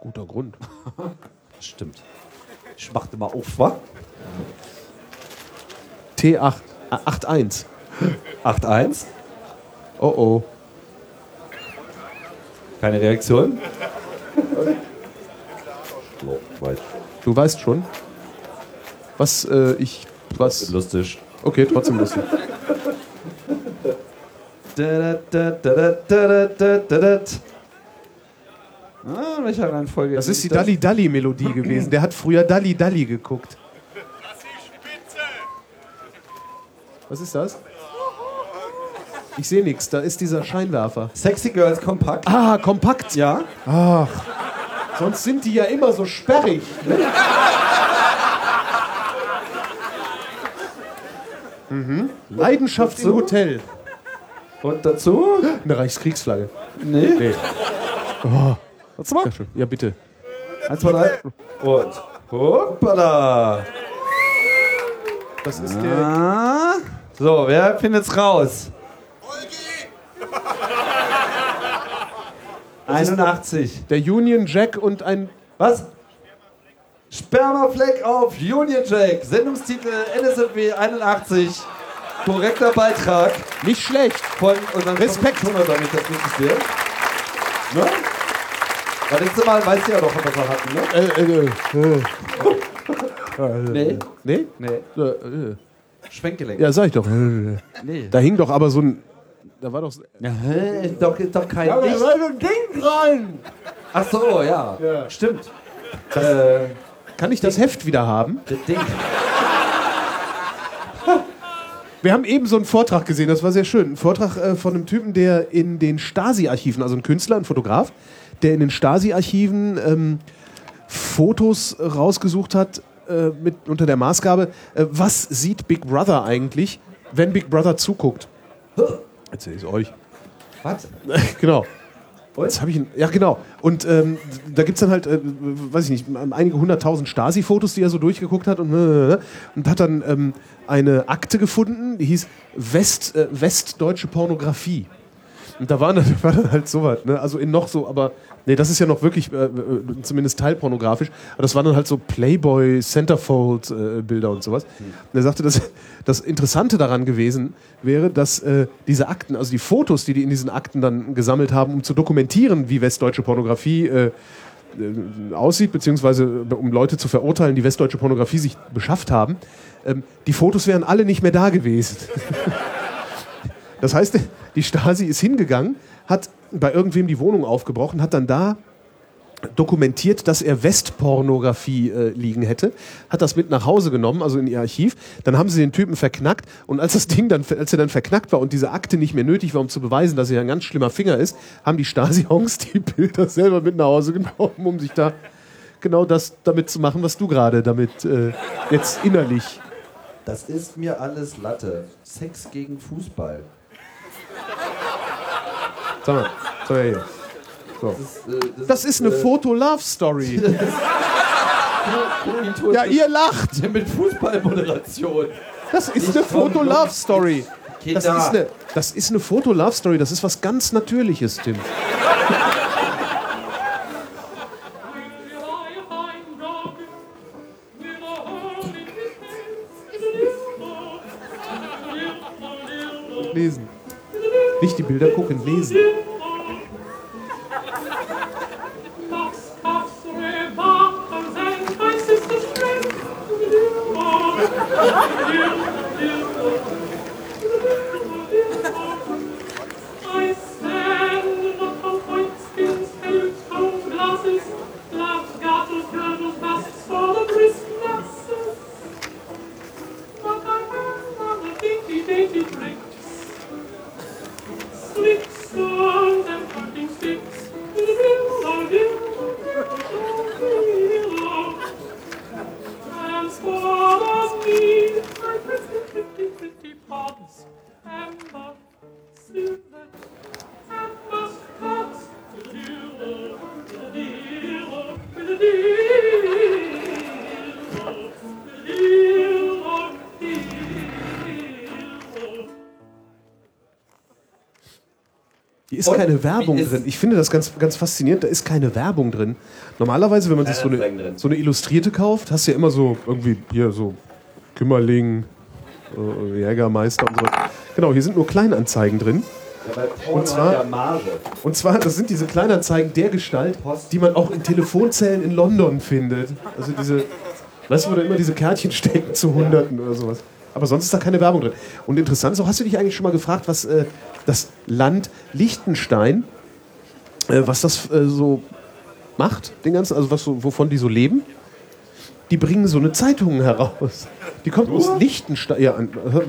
Guter Grund. Stimmt. Ich machte mal auf, wa? T8. äh, 8.1. 8-1. Oh oh. Keine Reaktion? Du weißt schon, was äh, ich. Was. Lustig. Okay, trotzdem lustig. Ah, in welcher Reihenfolge? Das ist die Dalli Dalli Melodie gewesen. Der hat früher Dalli Dalli geguckt. Was ist das? Ich sehe nichts. Da ist dieser Scheinwerfer. Sexy Girls kompakt. Ah, kompakt. Ja. Ach. Sonst sind die ja immer so sperrig. Ne? Mhm. Leidenschaft im Hotel. Und dazu? Eine Reichskriegsflagge. Nee. Nee. Warte mal. Ja, ja bitte. Eins, zwei, drei. Und. Hoppala. Das ist der. Ah. So, wer findet's raus? 81. Der Union Jack und ein. Was? Spermafleck auf Union Jack. Sendungstitel NSFW 81. Korrekter Beitrag Nicht schlecht. von unserem Respekt. Schon damit das richtig sehe. Ne? Das letzte Mal weißt du ja doch, was wir hatten, ne? Äh, äh, äh. Nee. Nee? Nee. Äh, äh. Schwenkgelenk. Ja, sag ich doch. Nee. Da hing doch aber so ein. Da war doch. Ja, hä? ist doch, ist doch kein da Licht. war so ein Ding dran! Ach so, ja. Stimmt. äh, Kann ich das Heft wieder haben? das Ding. Wir haben eben so einen Vortrag gesehen, das war sehr schön. Ein Vortrag äh, von einem Typen, der in den Stasi-Archiven, also ein Künstler, ein Fotograf, der in den Stasi-Archiven ähm, Fotos rausgesucht hat äh, mit, unter der Maßgabe, äh, was sieht Big Brother eigentlich, wenn Big Brother zuguckt. Erzähl ich euch. Was? genau. Jetzt habe ich ihn, ja genau. Und ähm, da gibt es dann halt, äh, weiß ich nicht, einige hunderttausend Stasi-Fotos, die er so durchgeguckt hat und, äh, und hat dann ähm, eine Akte gefunden, die hieß West, äh, Westdeutsche Pornografie. Und da war dann, war dann halt sowas, ne? also in noch so, aber nee, das ist ja noch wirklich äh, äh, zumindest teilpornografisch, aber das waren dann halt so Playboy, Centerfold-Bilder und sowas. Und er sagte, dass das Interessante daran gewesen wäre, dass äh, diese Akten, also die Fotos, die die in diesen Akten dann gesammelt haben, um zu dokumentieren, wie westdeutsche Pornografie äh, äh, aussieht, beziehungsweise äh, um Leute zu verurteilen, die westdeutsche Pornografie sich beschafft haben, ähm, die Fotos wären alle nicht mehr da gewesen. Das heißt, die Stasi ist hingegangen, hat bei irgendwem die Wohnung aufgebrochen, hat dann da dokumentiert, dass er Westpornografie äh, liegen hätte, hat das mit nach Hause genommen, also in ihr Archiv. Dann haben sie den Typen verknackt und als das Ding dann, als er dann verknackt war und diese Akte nicht mehr nötig war, um zu beweisen, dass er ein ganz schlimmer Finger ist, haben die Stasi-Hongs die Bilder selber mit nach Hause genommen, um sich da genau das damit zu machen, was du gerade damit äh, jetzt innerlich. Das ist mir alles Latte. Sex gegen Fußball. Sag mal, sag mal hier. So. Das, äh, das, Das ist eine Foto-Love-Story. Ja, ihr lacht. mit Fußballmoderation. Das ist eine Foto-Love-Story. Das ist eine, das ist eine Foto-Love-Story. Das ist was ganz Natürliches, Tim. Nicht die Bilder gucken, lesen. Ist Und keine Werbung ist- drin. Ich finde das ganz, ganz faszinierend. Da ist keine Werbung drin. Normalerweise, wenn man sich so eine, so eine Illustrierte kauft, hast du ja immer so irgendwie hier so Kümmerling, äh, Jägermeister und so. Genau, hier sind nur Kleinanzeigen drin. Und zwar, und zwar, das sind diese Kleinanzeigen der Gestalt, die man auch in Telefonzellen in London findet. Also diese, weißt du, wo da immer diese Kärtchen stecken zu Hunderten oder sowas. Aber sonst ist da keine Werbung drin. Und interessant ist auch, hast du dich eigentlich schon mal gefragt, was äh, das Land Liechtenstein, äh, was das äh, so macht, den ganzen, also was wovon die so leben? Die bringen so eine Zeitung heraus. Die kommt aus Liechtenstein. Ja,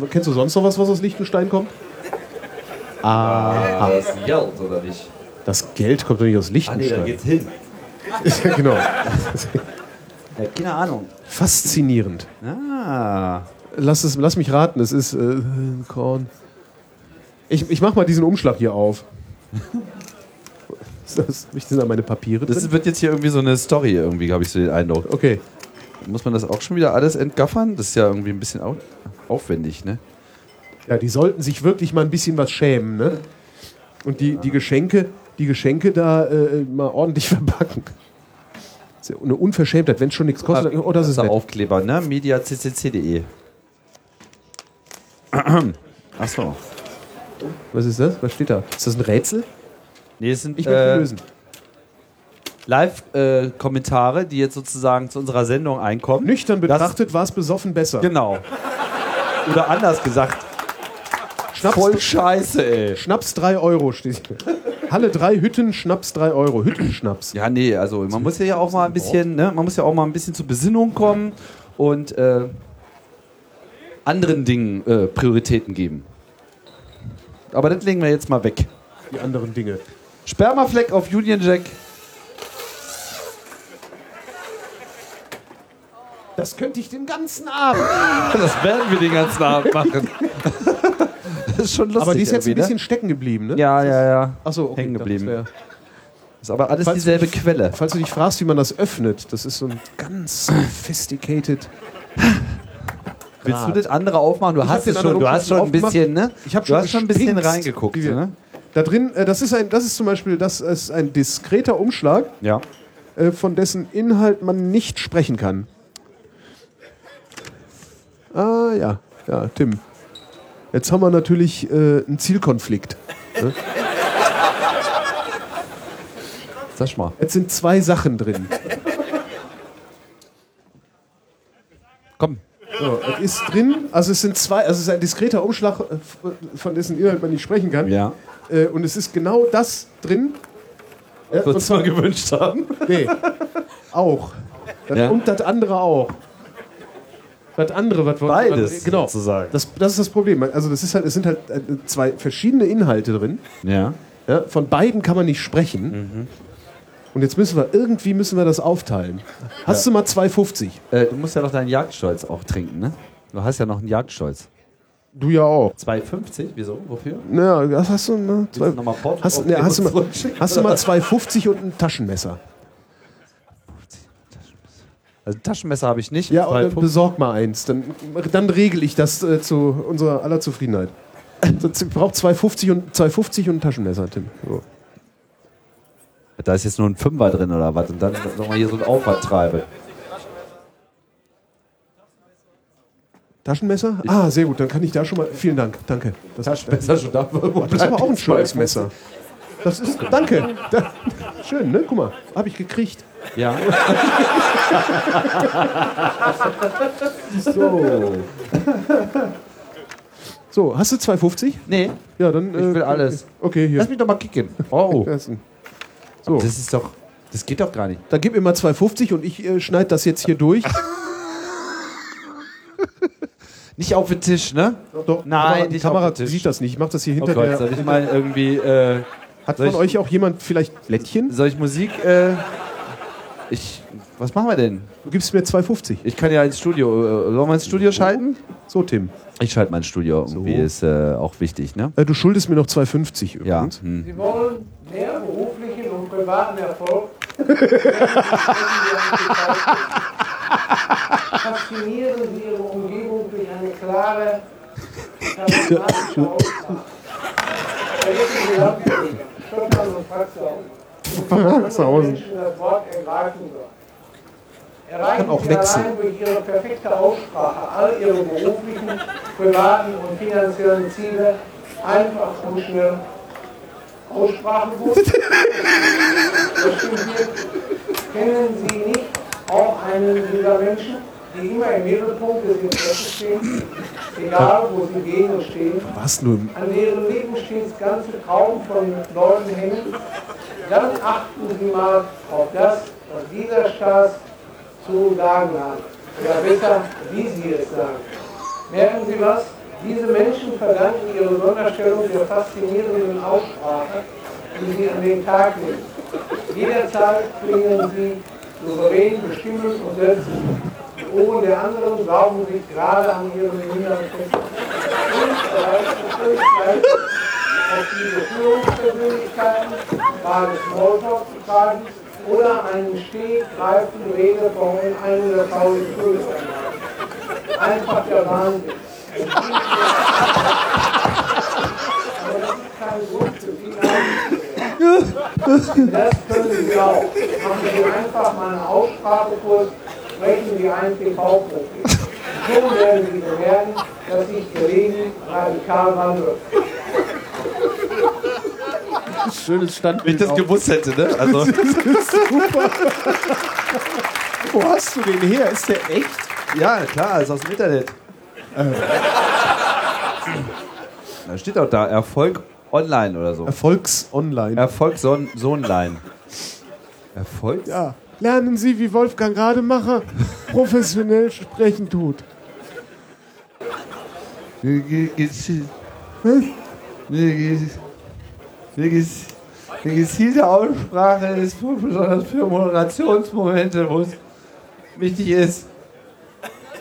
kennst du sonst noch was, was aus Liechtenstein kommt? Ah, Das ist Geld, oder nicht? das Geld kommt doch nicht aus Ah, nee, da Liechtenstein. geht's hin. Ja, genau. Ja, keine Ahnung. Faszinierend. Ah. Lass, es, lass mich raten, es ist äh, Korn. Ich, ich mach mal diesen Umschlag hier auf. Ist das, sind da meine Papiere drin? Das wird jetzt hier irgendwie so eine Story, irgendwie, habe ich so den Eindruck. Okay. Muss man das auch schon wieder alles entgaffern? Das ist ja irgendwie ein bisschen au aufwendig, ne? Ja, die sollten sich wirklich mal ein bisschen was schämen, ne? Und die, die Geschenke, die Geschenke da äh, mal ordentlich verpacken. Das ist ja eine Unverschämtheit, wenn es schon nichts kostet. Oh, das ist nett. Aufkleber, ne? mediaccc.de. Achso. Was ist das? Was steht da? Ist das ein Rätsel? Nee, es sind Ich möchte äh, lösen. Live-Kommentare, die jetzt sozusagen zu unserer Sendung einkommen. Nüchtern betrachtet war es besoffen besser. Genau. Oder anders gesagt, Schnaps, voll scheiße, ey. Schnaps 3 Euro steht hier. Halle 3 Hütten, Schnaps 3 Euro. Hüttenschnaps. Ja, nee, also man muss ja auch mal ein bisschen, ne, man muss ja auch mal ein bisschen zur Besinnung kommen und äh, anderen Dingen äh, Prioritäten geben. Aber das legen wir jetzt mal weg. Die anderen Dinge. Spermafleck auf Union Jack. Das könnte ich den ganzen Abend. Das werden wir den ganzen Abend machen. Das ist schon lustig. Aber die ist jetzt ein bisschen stecken geblieben, ne? Ne? Ja, ja, ja. Achso, okay, hängen geblieben. das Ist aber alles Falls dieselbe dich- Quelle. Falls du dich fragst, wie man das öffnet, das ist so ein ganz sophisticated. Willst du das andere aufmachen? Du Ich hast es schon, du hast schon ein bisschen, ne? Ich hab du schon hast schon ein bisschen reingeguckt, ne? Da drin, äh, das ist ein, das ist zum Beispiel, das ist ein diskreter Umschlag, Ja. äh, von dessen Inhalt man nicht sprechen kann. Ah ja, ja, Tim. Jetzt haben wir natürlich äh, einen Zielkonflikt. Sag mal. Jetzt sind zwei Sachen drin. Komm. So, es ist drin, also es sind zwei, also es ist ein diskreter Umschlag, äh, von dessen Inhalt man nicht sprechen kann. Ja. Äh, und es ist genau das drin. Was wir gewünscht haben. Nee. Auch. Das, Ja. Und das andere auch. Das andere, was Beides, was- genau. sozusagen. Das, das ist das Problem. Also das ist halt, es sind halt äh, zwei verschiedene Inhalte drin. Ja. Ja, von beiden kann man nicht sprechen. Und jetzt müssen wir irgendwie müssen wir das aufteilen. Hast du mal 2,50? Äh, du musst ja noch deinen Jagdstolz auch trinken, ne? Du hast ja noch einen Jagdstolz. Du ja auch. 2,50? Wieso? Wofür? Ja, das hast du mal. Willst du mal Hast, ne, hast, du und mal hast du mal was? 2,50 und ein Taschenmesser? Also ein Taschenmesser habe ich nicht. Ja, und dann 2,50. besorg mal eins. Dann, dann regel ich das äh, zu unserer aller Zufriedenheit. Ich brauche 2,50 und, 2,50 und ein Taschenmesser, Tim. So. Da ist jetzt nur ein Fünfer drin oder was? Und dann nochmal hier so ein Aufwand treibe. Taschenmesser? Ah, sehr gut. Dann kann ich da schon mal. Vielen Dank. Danke. Das, Taschenmesser schon da. Das ist aber auch ein schönes Messer. Das ist. Danke. Da, schön, ne? Guck mal. Habe ich gekriegt. Ja. So. So, hast du 2,50? Nee, Ja, dann. ich will alles. Okay, hier. Lass mich doch mal kicken. Oh. So, Das ist doch. Das geht doch gar nicht. dann gib mir mal 2,50 und ich äh, schneide das jetzt hier durch. Nicht auf den Tisch, ne? Doch, Nein, Kamera, nicht Kamera auf den Tisch. sieht das nicht. Ich mach das hier Oh hinter Gott, der. soll ich mal irgendwie. Äh, Hat von ich- euch auch jemand vielleicht Blättchen? soll ich Musik. Äh, ich. Was machen wir denn? Du gibst mir 2,50. Ich kann ja ins Studio. Äh, sollen wir ins Studio schalten? So, Tim. Ich schalte mein Studio. Irgendwie ist äh, auch wichtig, ne? Äh, du schuldest mir noch 2,50 Ja. übrigens. Hm. Sie wollen mehr beruflichen und privaten Erfolg. Faszinieren Sie Ihre Umgebung durch eine klare, charismatische Aussprache. Vergessen Sie Landkrieg, Schottland und Praxis. Sachsenhausen. Menschen das Wort ergreifen soll. Erreichen auch Sie wechseln. allein durch Ihre perfekte Aussprache all Ihre beruflichen, privaten und finanziellen Ziele einfach und schnell Stimmt hier. Kennen Sie nicht auch einen dieser Menschen, die immer im Mittelpunkt des Interesses stehen, egal wo sie gehen und stehen, Was nur? an deren Leben stets ganze Traum von Leuten hängen, dann achten Sie mal auf das, was dieser Staat zu sagen hat. Oder besser, wie Sie es sagen. Merken Sie was? Diese Menschen verdanken ihre Sonderstellung der faszinierenden Aussprache, die sie an den Tag legen. Jederzeit klingen sie souverän, bestimmend und selbstsicher. Die Ohren der anderen saugen sich gerade an ihren inneren fest. Auf diese Führungspersönlichkeiten, gerade Smalltalk zu treiben oder einen stehgreifenden Redeform in einem der faulen Einfach der Wahnsinn. Das ist kein Grund für viel Angst. Das können Sie auch. Machen Sie einfach mal einen Aussprachekurs, sprechen Sie einen TV-Profi. So werden Sie bemerken, dass sich Ihr Leben radikal wandelt. Schönes Standbild. Wenn ich das auch. gewusst hätte, ne? Also, Wo hast du den her? Ist der echt? ja, klar, ist aus dem Internet. Da steht auch da, Erfolg online oder so. Erfolgs-Online. Erfolg Son Sohnlein. Erfolg? ja. Lernen Sie, wie Wolfgang Rademacher professionell sprechen tut. Eine gezielte Aussprache ist besonders für Moderationsmomente, wo es wichtig ist.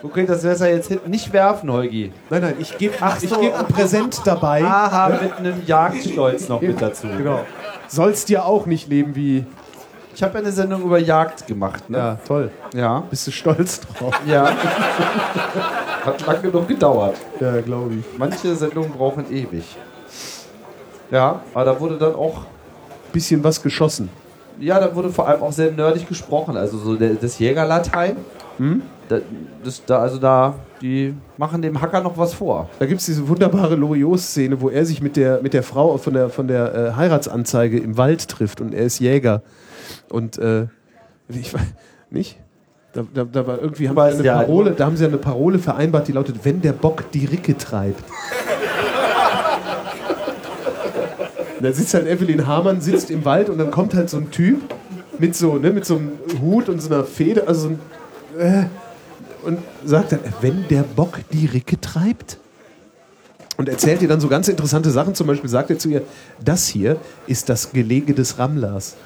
Du könnt das Messer jetzt hinten nicht werfen, Holgi. Nein, nein, ich gebe ich so. geb ein Präsent dabei. Aha, mit einem Jagdstolz noch mit dazu. Genau. Sollst dir auch nicht leben wie. Ich habe ja eine Sendung über Jagd gemacht, ne? Ja, toll. Ja. Bist du stolz drauf? Ja. Hat lang genug gedauert. Ja, glaube ich. Manche Sendungen brauchen ewig. Ja, aber da wurde dann auch, Bisschen was geschossen. ja, da wurde vor allem auch sehr nerdig gesprochen. Also so das Jägerlatein. Da, das, da, also da, die machen dem Hacker noch was vor. Da gibt es diese wunderbare Loriot-Szene, wo er sich mit der, mit der Frau von der, von der äh, Heiratsanzeige im Wald trifft und er ist Jäger. Und äh, ich weiß nicht? Da, da, da war irgendwie haben sie eine ja, Parole, da haben sie eine Parole vereinbart, die lautet, wenn der Bock die Ricke treibt. Da sitzt halt Evelyn Hamann, sitzt im Wald und dann kommt halt so ein Typ mit so, ne, mit so einem Hut und so einer Feder, also so ein, äh, und sagt dann, wenn der Bock die Ricke treibt? Und erzählt ihr dann so ganz interessante Sachen. Zum Beispiel sagt er zu ihr, das hier ist das Gelege des Rammlers.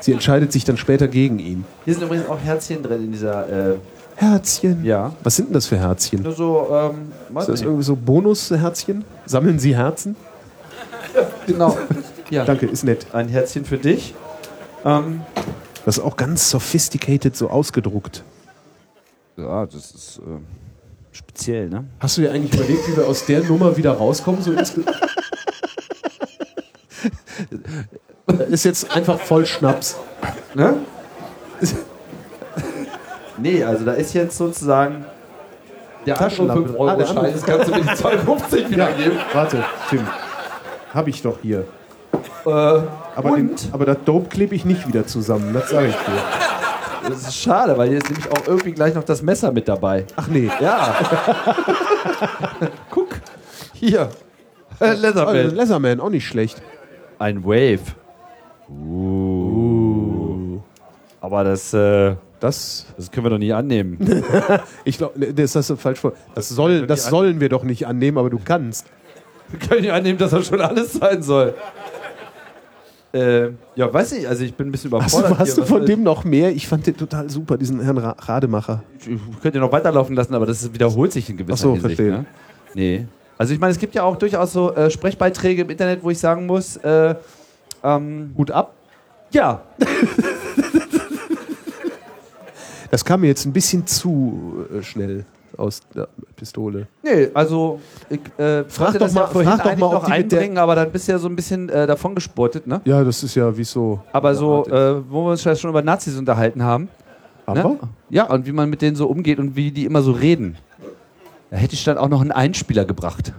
Sie entscheidet sich dann später gegen ihn. Hier sind übrigens auch Herzchen drin in dieser, äh, Herzchen. ja. Was sind denn das für Herzchen? Nur so, ähm, Ist das irgendwie so Bonusherzchen? Sammeln Sie Herzen? genau. Ja. Danke, ist nett. Ein Herzchen für dich. Ähm, Das ist auch ganz sophisticated so ausgedruckt. ja, das ist äh, speziell, ne? Hast du dir eigentlich überlegt, wie wir aus der Nummer wieder rauskommen? So ist jetzt einfach voll Schnaps. Ne? nee, also da ist jetzt sozusagen der Taschenlampe. 5 Euro Ah, der Schein. Das kannst du mir die 2,50 wieder geben. Warte, Tim. Hab ich doch hier. Äh, Aber, den, aber das Dope klebe ich nicht wieder zusammen, das sage ich dir. Das ist schade, weil hier ist nämlich auch irgendwie gleich noch das Messer mit dabei. Ach nee. Ja. Guck. Hier. Äh, Leatherman. Leatherman, auch nicht schlecht. Ein Wave. Uh. Aber das, äh, Das, das können wir doch nie annehmen. ich glaube, das hast du falsch vor. Das, soll, das sollen wir doch nicht annehmen, aber du kannst. Wir können nicht annehmen, dass das schon alles sein soll. Äh, ja, weiß nicht, also ich bin ein bisschen Hast überfordert. du, hast du von dem noch mehr? Ich fand den total super, diesen Herrn Ra Rademacher. Ich könnte noch weiterlaufen lassen, aber das wiederholt sich in gewisser Ach so, Hinsicht. verstehe. Ne? Nee. Also ich meine, es gibt ja auch durchaus so äh, Sprechbeiträge im Internet, wo ich sagen muss, äh, ähm, Hut ab. ja, Das kam mir jetzt ein bisschen zu äh, schnell aus der Pistole. nee, also ich äh, Frag doch mal- ja vorhin frag doch mal, noch einbringen, aber dann bist du ja so ein bisschen äh, davon gespurtet, ne? Ja, das ist ja wie so. Aber so, äh, wo wir uns ja schon über Nazis unterhalten haben. Aber? Ne? Ja, und wie man mit denen so umgeht und wie die immer so reden. Da hätte ich dann auch noch einen Einspieler gebracht.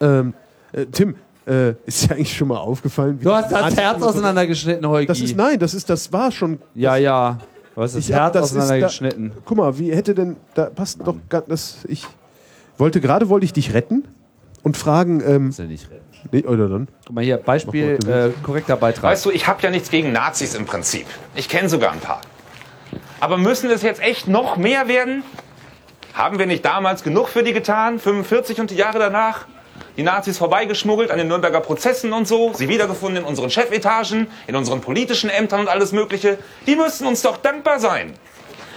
Ähm, äh, Tim, Äh, ist dir eigentlich schon mal aufgefallen? wie Du hast das Herz auseinandergeschnitten, Heugi. Das ist, nein, das ist, das war schon. ja, ja. Du hast das Ich hab- das ist da- auseinandergeschnitten. Guck mal, wie hätte denn, da passt doch gar, das, ich wollte, gerade wollte ich dich retten und fragen, ähm, Ist ja nicht retten. nee, oder dann? Guck mal hier, Beispiel, äh, korrekter Beitrag. Weißt du, ich habe ja nichts gegen Nazis im Prinzip. Ich kenne sogar ein paar. Aber müssen es jetzt echt noch mehr werden? Haben wir nicht damals genug für die getan? 45 und die Jahre danach? Die Nazis vorbeigeschmuggelt an den Nürnberger Prozessen und so, sie wiedergefunden in unseren Chefetagen, in unseren politischen Ämtern und alles Mögliche. Die müssten uns doch dankbar sein.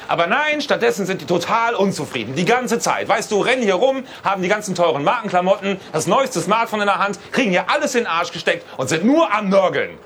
Aber nein, stattdessen sind die total unzufrieden. Die ganze Zeit. Weißt du, rennen hier rum, haben die ganzen teuren Markenklamotten, das neueste Smartphone in der Hand, kriegen hier alles in den Arsch gesteckt und sind nur am Nörgeln.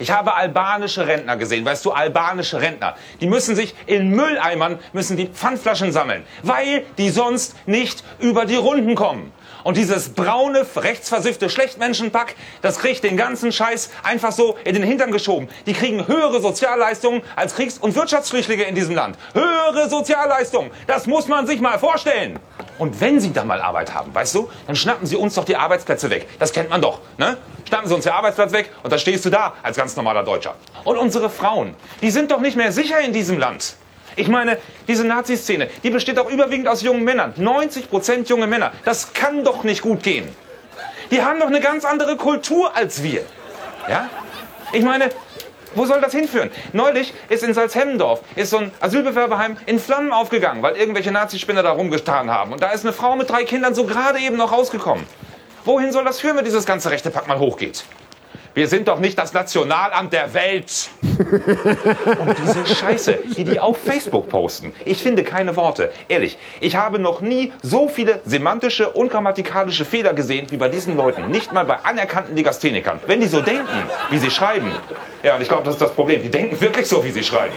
Ich habe albanische Rentner gesehen, weißt du, albanische Rentner. Die müssen sich in Mülleimern, müssen die Pfandflaschen sammeln, weil die sonst nicht über die Runden kommen. Und dieses braune, rechtsversiffte Schlechtmenschenpack, das kriegt den ganzen Scheiß einfach so in den Hintern geschoben. Die kriegen höhere Sozialleistungen als Kriegs- und Wirtschaftsflüchtlinge in diesem Land. Höhere Sozialleistungen, das muss man sich mal vorstellen. Und wenn sie da mal Arbeit haben, weißt du, dann schnappen sie uns doch die Arbeitsplätze weg. Das kennt man doch, ne? Schnappen sie uns den Arbeitsplatz weg und da stehst du da als ganz normaler Deutscher. Und unsere Frauen, die sind doch nicht mehr sicher in diesem Land. Ich meine, diese Nazi-Szene, die besteht auch überwiegend aus jungen Männern. 90 Prozent junge Männer. Das kann doch nicht gut gehen. Die haben doch eine ganz andere Kultur als wir. Ja? Ich meine, wo soll das hinführen? Neulich ist in Salzhemmendorf ist so ein Asylbewerberheim in Flammen aufgegangen, weil irgendwelche Nazispinner da rumgetan haben. Und da ist eine Frau mit drei Kindern so gerade eben noch rausgekommen. Wohin soll das führen, wenn dieses ganze rechte Pack mal hochgeht? Wir sind doch nicht das Nationalamt der Welt. Und diese Scheiße, die die auf Facebook posten. Ich finde keine Worte. Ehrlich, ich habe noch nie so viele semantische und grammatikalische Fehler gesehen wie bei diesen Leuten. Nicht mal bei anerkannten Legasthenikern. Wenn die so denken, wie sie schreiben. Ja, und ich glaube, das ist das Problem. Die denken wirklich so, wie sie schreiben.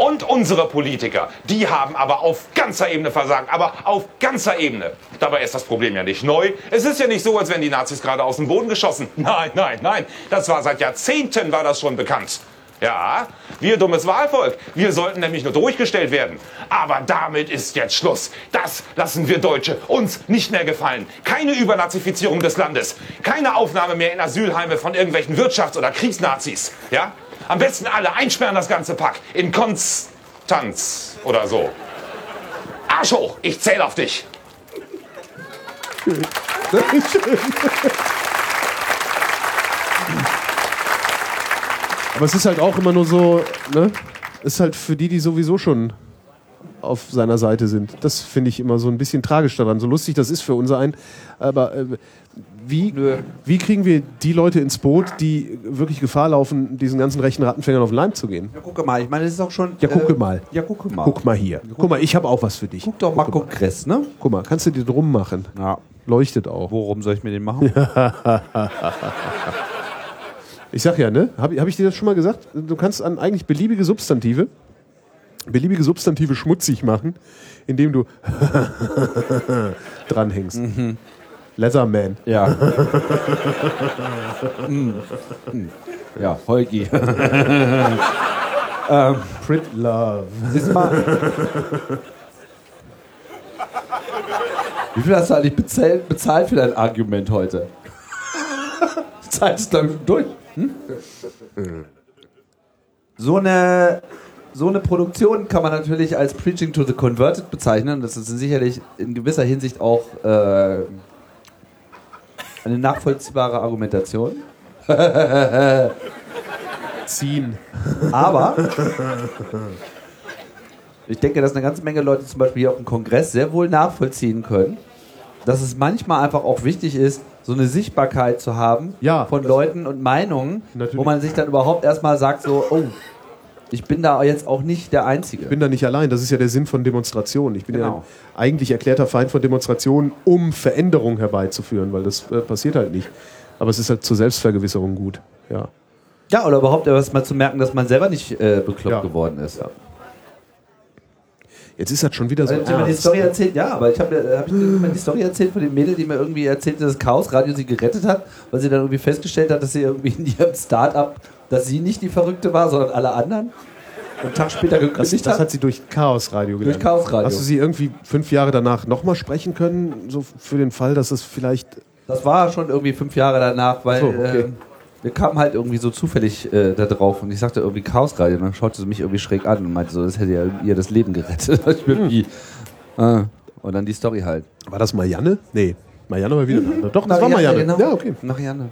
Und unsere Politiker, die haben aber auf ganzer Ebene versagt, aber auf ganzer Ebene. Dabei ist das Problem ja nicht neu. Es ist ja nicht so, als wären die Nazis gerade aus dem Boden geschossen. Nein, nein, nein. Das war seit Jahrzehnten war das schon bekannt. Ja, wir dummes Wahlvolk, wir sollten nämlich nur durchgestellt werden. Aber damit ist jetzt Schluss. Das lassen wir Deutsche uns nicht mehr gefallen. Keine Übernazifizierung des Landes. Keine Aufnahme mehr in Asylheime von irgendwelchen Wirtschafts- oder Kriegsnazis. Ja? Am besten alle einsperren das ganze Pack. In Konstanz oder so. Arsch hoch, ich zähle auf dich. Aber es ist halt auch immer nur so, ne? Ist halt für die, die sowieso schon auf seiner Seite sind. Das finde ich immer so ein bisschen tragisch daran. So lustig das ist für unser einen. Aber äh, wie, wie kriegen wir die Leute ins Boot, die wirklich Gefahr laufen, diesen ganzen rechten Rattenfängern auf den Leim zu gehen? Ja, guck mal, ich meine, das ist auch schon. Ja, gucke äh, mal. Ja, guck mal. Guck mal hier. Guck mal, ich habe auch was für dich. Guck doch mal Kongress, ne? Guck mal, kannst du dir drum machen? Ja. Leuchtet auch. Worum soll ich mir den machen? Ich sag ja, ne? Habe hab ich dir das schon mal gesagt? Du kannst an eigentlich beliebige Substantive, beliebige Substantive schmutzig machen, indem du dranhängst. Leatherman. Ja. Mm. Mm. Ja, Holgi. ähm, Prit Love. siehst mal. Wie viel hast du eigentlich bezahlt, bezahlt für dein Argument heute? Die Zeit ist, glaube ich, durch. Hm? So eine, so eine Produktion kann man natürlich als Preaching to the Converted bezeichnen. Das ist sicherlich in gewisser Hinsicht auch äh, eine nachvollziehbare Argumentation. Ziehen. Aber ich denke, dass eine ganze Menge Leute zum Beispiel hier auf dem Kongress sehr wohl nachvollziehen können, dass es manchmal einfach auch wichtig ist, so eine Sichtbarkeit zu haben Ja. von Leuten und Meinungen, Natürlich. wo man sich dann überhaupt erstmal sagt, so, oh, ich bin da jetzt auch nicht der Einzige. Ich bin da nicht allein. Das ist ja der Sinn von Demonstrationen. Ich bin ja Genau. eigentlich erklärter Feind von Demonstrationen, um Veränderung herbeizuführen, weil das äh, passiert halt nicht. Aber es ist halt zur Selbstvergewisserung gut. Ja. ja, oder überhaupt erst mal zu merken, dass man selber nicht äh, bekloppt Ja. geworden ist. Jetzt ist das schon wieder so. Also, ich habe die. Story erzählt, ja, aber ich habe hab ich die Story erzählt von dem Mädel, die mir irgendwie erzählte, dass Chaos Radio sie gerettet hat, weil sie dann irgendwie festgestellt hat, dass sie irgendwie in ihrem Start-up, dass sie nicht die Verrückte war, sondern alle anderen. Und einen Tag später Das, gekündigt das hat. hat sie durch Chaos Radio gelernt. Chaos Radio. Hast du sie irgendwie fünf Jahre danach nochmal sprechen können, so für den Fall, dass es vielleicht Das war schon irgendwie fünf Jahre danach, weil so, okay. äh, wir kamen halt irgendwie so zufällig äh, da drauf und ich sagte irgendwie Chaosradio und dann schaute sie mich irgendwie schräg an und meinte so, das hätte ja ihr das Leben gerettet. ich bin Hm. wie, ah. Und dann die Story halt. War das Marianne? Nee. Marianne war wieder andere. Doch, das war Marianne, Marianne. genau. Ja, okay. Marianne.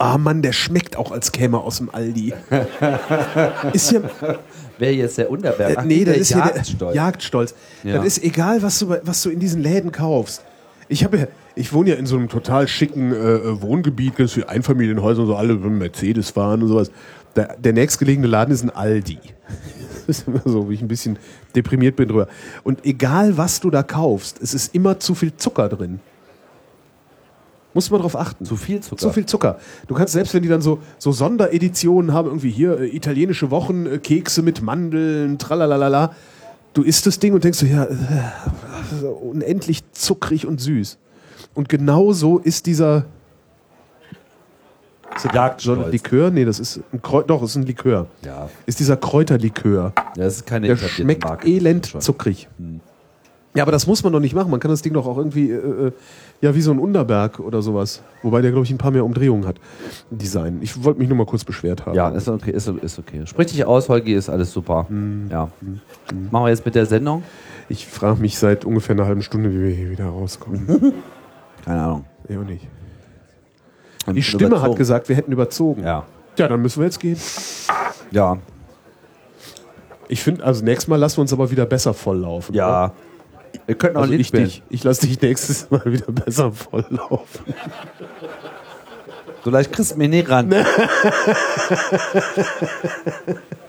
Ah Mann, der schmeckt auch, als käme er aus dem Aldi. ist ja, Wäre jetzt der Unterberg. äh, nee, das der ist hier der Jagdstolz. Jagdstolz. Ja. Das ist egal, was du, was du in diesen Läden kaufst. Ich habe ja, ich wohne ja in so einem total schicken äh, äh, Wohngebiet, ganz viele Einfamilienhäuser, so alle mit Mercedes fahren und sowas. Der, der nächstgelegene Laden ist ein Aldi. Das ist immer so, wie ich ein bisschen deprimiert bin drüber. Und egal, was du da kaufst, es ist immer zu viel Zucker drin. Muss man drauf achten. Zu viel Zucker. Zu viel Zucker. Du kannst selbst, wenn die dann so, so Sondereditionen haben, irgendwie hier äh, italienische Wochen, äh, Kekse mit Mandeln, tralalala. Du isst das Ding und denkst so, ja, äh, unendlich zuckrig und süß. Und genau so ist dieser ist Jagdstolz. Likör? Nee, das ist ein Kräu doch, ist ein Likör. Ja. Ist dieser Kräuterlikör. Ja, das ist keine Der schmeckt elend Schon. zuckrig. Ja, aber das muss man doch nicht machen. Man kann das Ding doch auch irgendwie, äh, äh, ja, wie so ein Unterberg oder sowas. Wobei der, glaube ich, ein paar mehr Umdrehungen hat. Design. Ich wollte mich nur mal kurz beschwert haben. Ja, ist okay, ist, ist okay. Sprich dich aus, Holgi, ist alles super. Hm. Ja. Machen wir jetzt mit der Sendung? Ich frage mich seit ungefähr einer halben Stunde, wie wir hier wieder rauskommen. Keine Ahnung. nee, auch nicht. Haben Die Stimme überzogen. hat gesagt, wir hätten überzogen. Ja. Ja, dann müssen wir jetzt gehen. Ja. Ich finde, also nächstes Mal lassen wir uns aber wieder besser volllaufen. oder? Wir könnten auch Also ein Lied ich spielen. dich. Ich lasse dich nächstes Mal wieder besser volllaufen. So leicht kriegst du mich nicht ran. Soll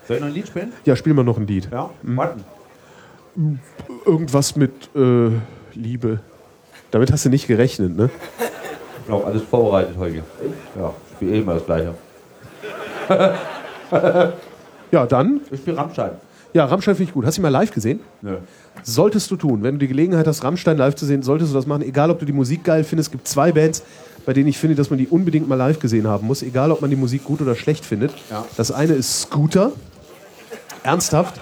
ich noch ein Lied spielen? Ja, spielen wir noch ein Lied. Ja. Warten. Irgendwas mit äh, Liebe. Damit hast du nicht gerechnet, ne? Ich glaube, alles vorbereitet, Holgi. Ja, ich spiele eh immer das Gleiche. Ja, dann. Ich spiele Rammstein. Ja, Rammstein finde ich gut. Hast du ihn mal live gesehen? Nö. Solltest du tun. Wenn du die Gelegenheit hast, Rammstein live zu sehen, solltest du das machen. Egal, ob du die Musik geil findest. Es gibt zwei Bands, bei denen ich finde, dass man die unbedingt mal live gesehen haben muss. Egal, ob man die Musik gut oder schlecht findet. Ja. Das eine ist Scooter. Ernsthaft.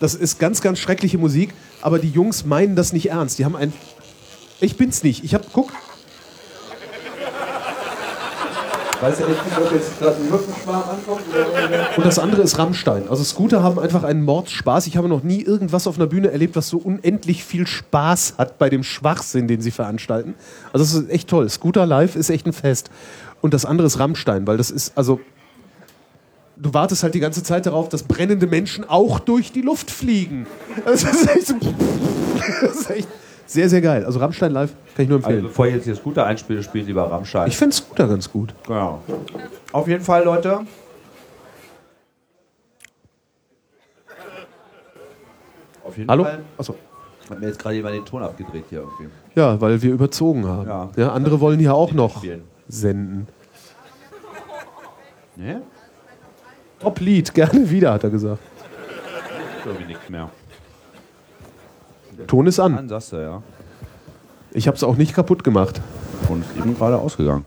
Das ist ganz, ganz schreckliche Musik. Aber die Jungs meinen das nicht ernst. Die haben ein. Ich bin's nicht. Ich hab. Guck. Weißt du nicht, ob jetzt gerade ein Rückenschwarm ankommt? Und das andere ist Rammstein. Also Scooter haben einfach einen Mordspaß. Ich habe noch nie irgendwas auf einer Bühne erlebt, was so unendlich viel Spaß hat bei dem Schwachsinn, den sie veranstalten. Also das ist echt toll. Scooter live ist echt ein Fest. Und das andere ist Rammstein, weil das ist, also du wartest halt die ganze Zeit darauf, dass brennende Menschen auch durch die Luft fliegen. Das ist echt, so, das ist echt sehr, sehr geil. Also Rammstein live kann ich nur also, empfehlen. bevor ich jetzt hier Scooter einspiele, spiele lieber Rammstein. Ich finde Scooter ganz gut. Ja. Auf jeden Fall, Leute. Auf jeden Hallo? Fall. Achso. Hat mir jetzt gerade jemand den Ton abgedreht hier irgendwie. Ja, weil wir überzogen haben. Ja. Ja, andere wollen ja auch noch Spielen. senden. Ne? Top-Lied, gerne wieder, hat er gesagt. Irgendwie nichts mehr. Ton ist an. Sagst du, ja. Ich habe es auch nicht kaputt gemacht. Und ist eben gerade ausgegangen.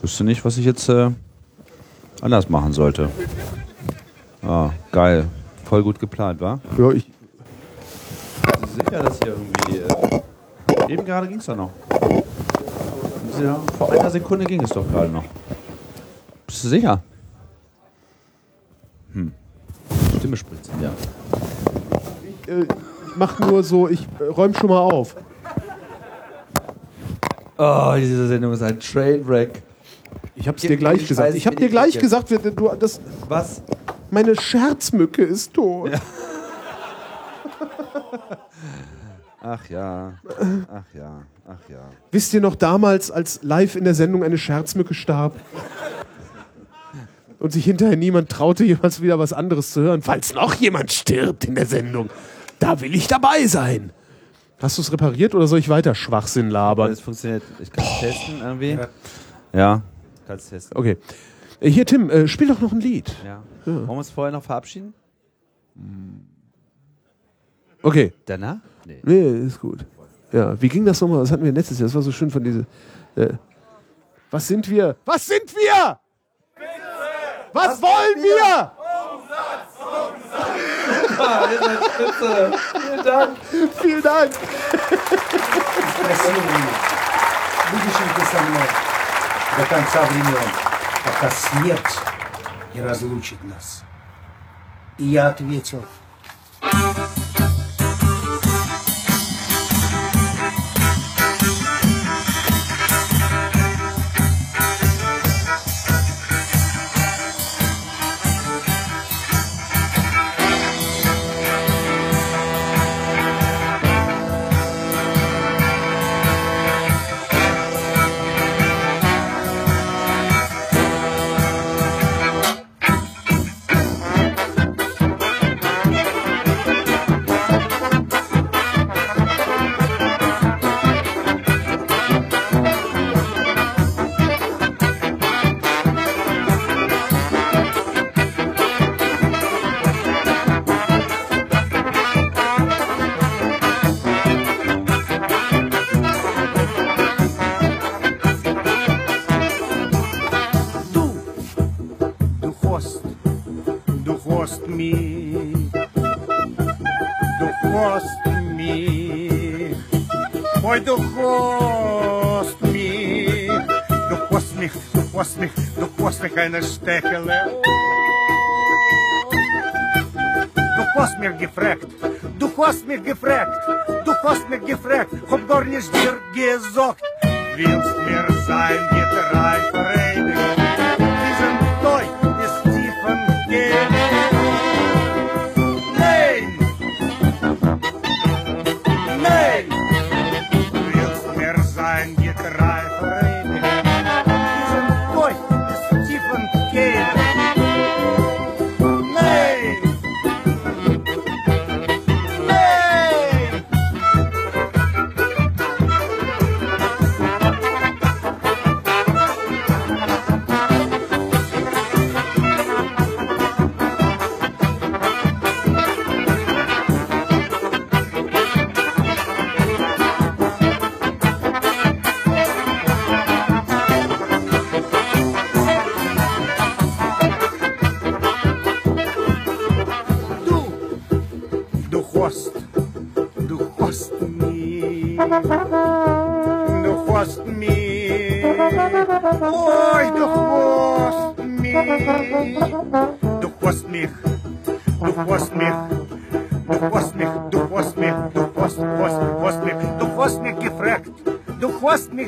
Wüsste nicht, was ich jetzt äh, anders machen sollte. Ah, geil. Voll gut geplant, wa? Ja, ich, Bist du sicher, dass hier irgendwie. Äh, eben gerade ging es doch noch. Ja, vor einer Sekunde ging es doch gerade noch. Bist du sicher? Hm. Stimme spritzen, ja. äh, ich mach nur so, ich äh, räum schon mal auf. Oh, diese Sendung ist ein Trainwreck. Ich hab's Ich- dir gleich ich gesagt. weiß, Ich habe bin dir gleich ich- gesagt, wir- du, das, Was? meine Scherzmücke ist tot. Ach ja. Ach ja. Ach ja. Wisst ihr noch damals, als live in der Sendung eine Scherzmücke starb? Und sich hinterher niemand traute, jemals wieder was anderes zu hören. Falls noch jemand stirbt in der Sendung, da will ich dabei sein. Hast du es repariert oder soll ich weiter Schwachsinn labern? Es funktioniert. Ich kann es testen irgendwie. Ja. Kannst testen. Okay. Äh, Hier, Tim, äh, spiel doch noch ein Lied. Ja. Wollen wir uns vorher noch verabschieden? Okay. Danach? Nee. Nee, ist gut. Ja, wie ging das nochmal? Was hatten wir letztes Jahr? Das war so schön von diese. Äh, was sind wir? Was sind wir? Was, wollen wir? Ah, ihr seid spitze. Vielen Dank. Vielen Dank. Будешь до конца времен, пока смерть не разлучит нас? И я ответил. kleine Steckele. Du hast mir gefragt, du hast mir gefragt, du hast mir gefragt, hab gar nicht dir gesagt.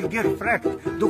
Gear Frack do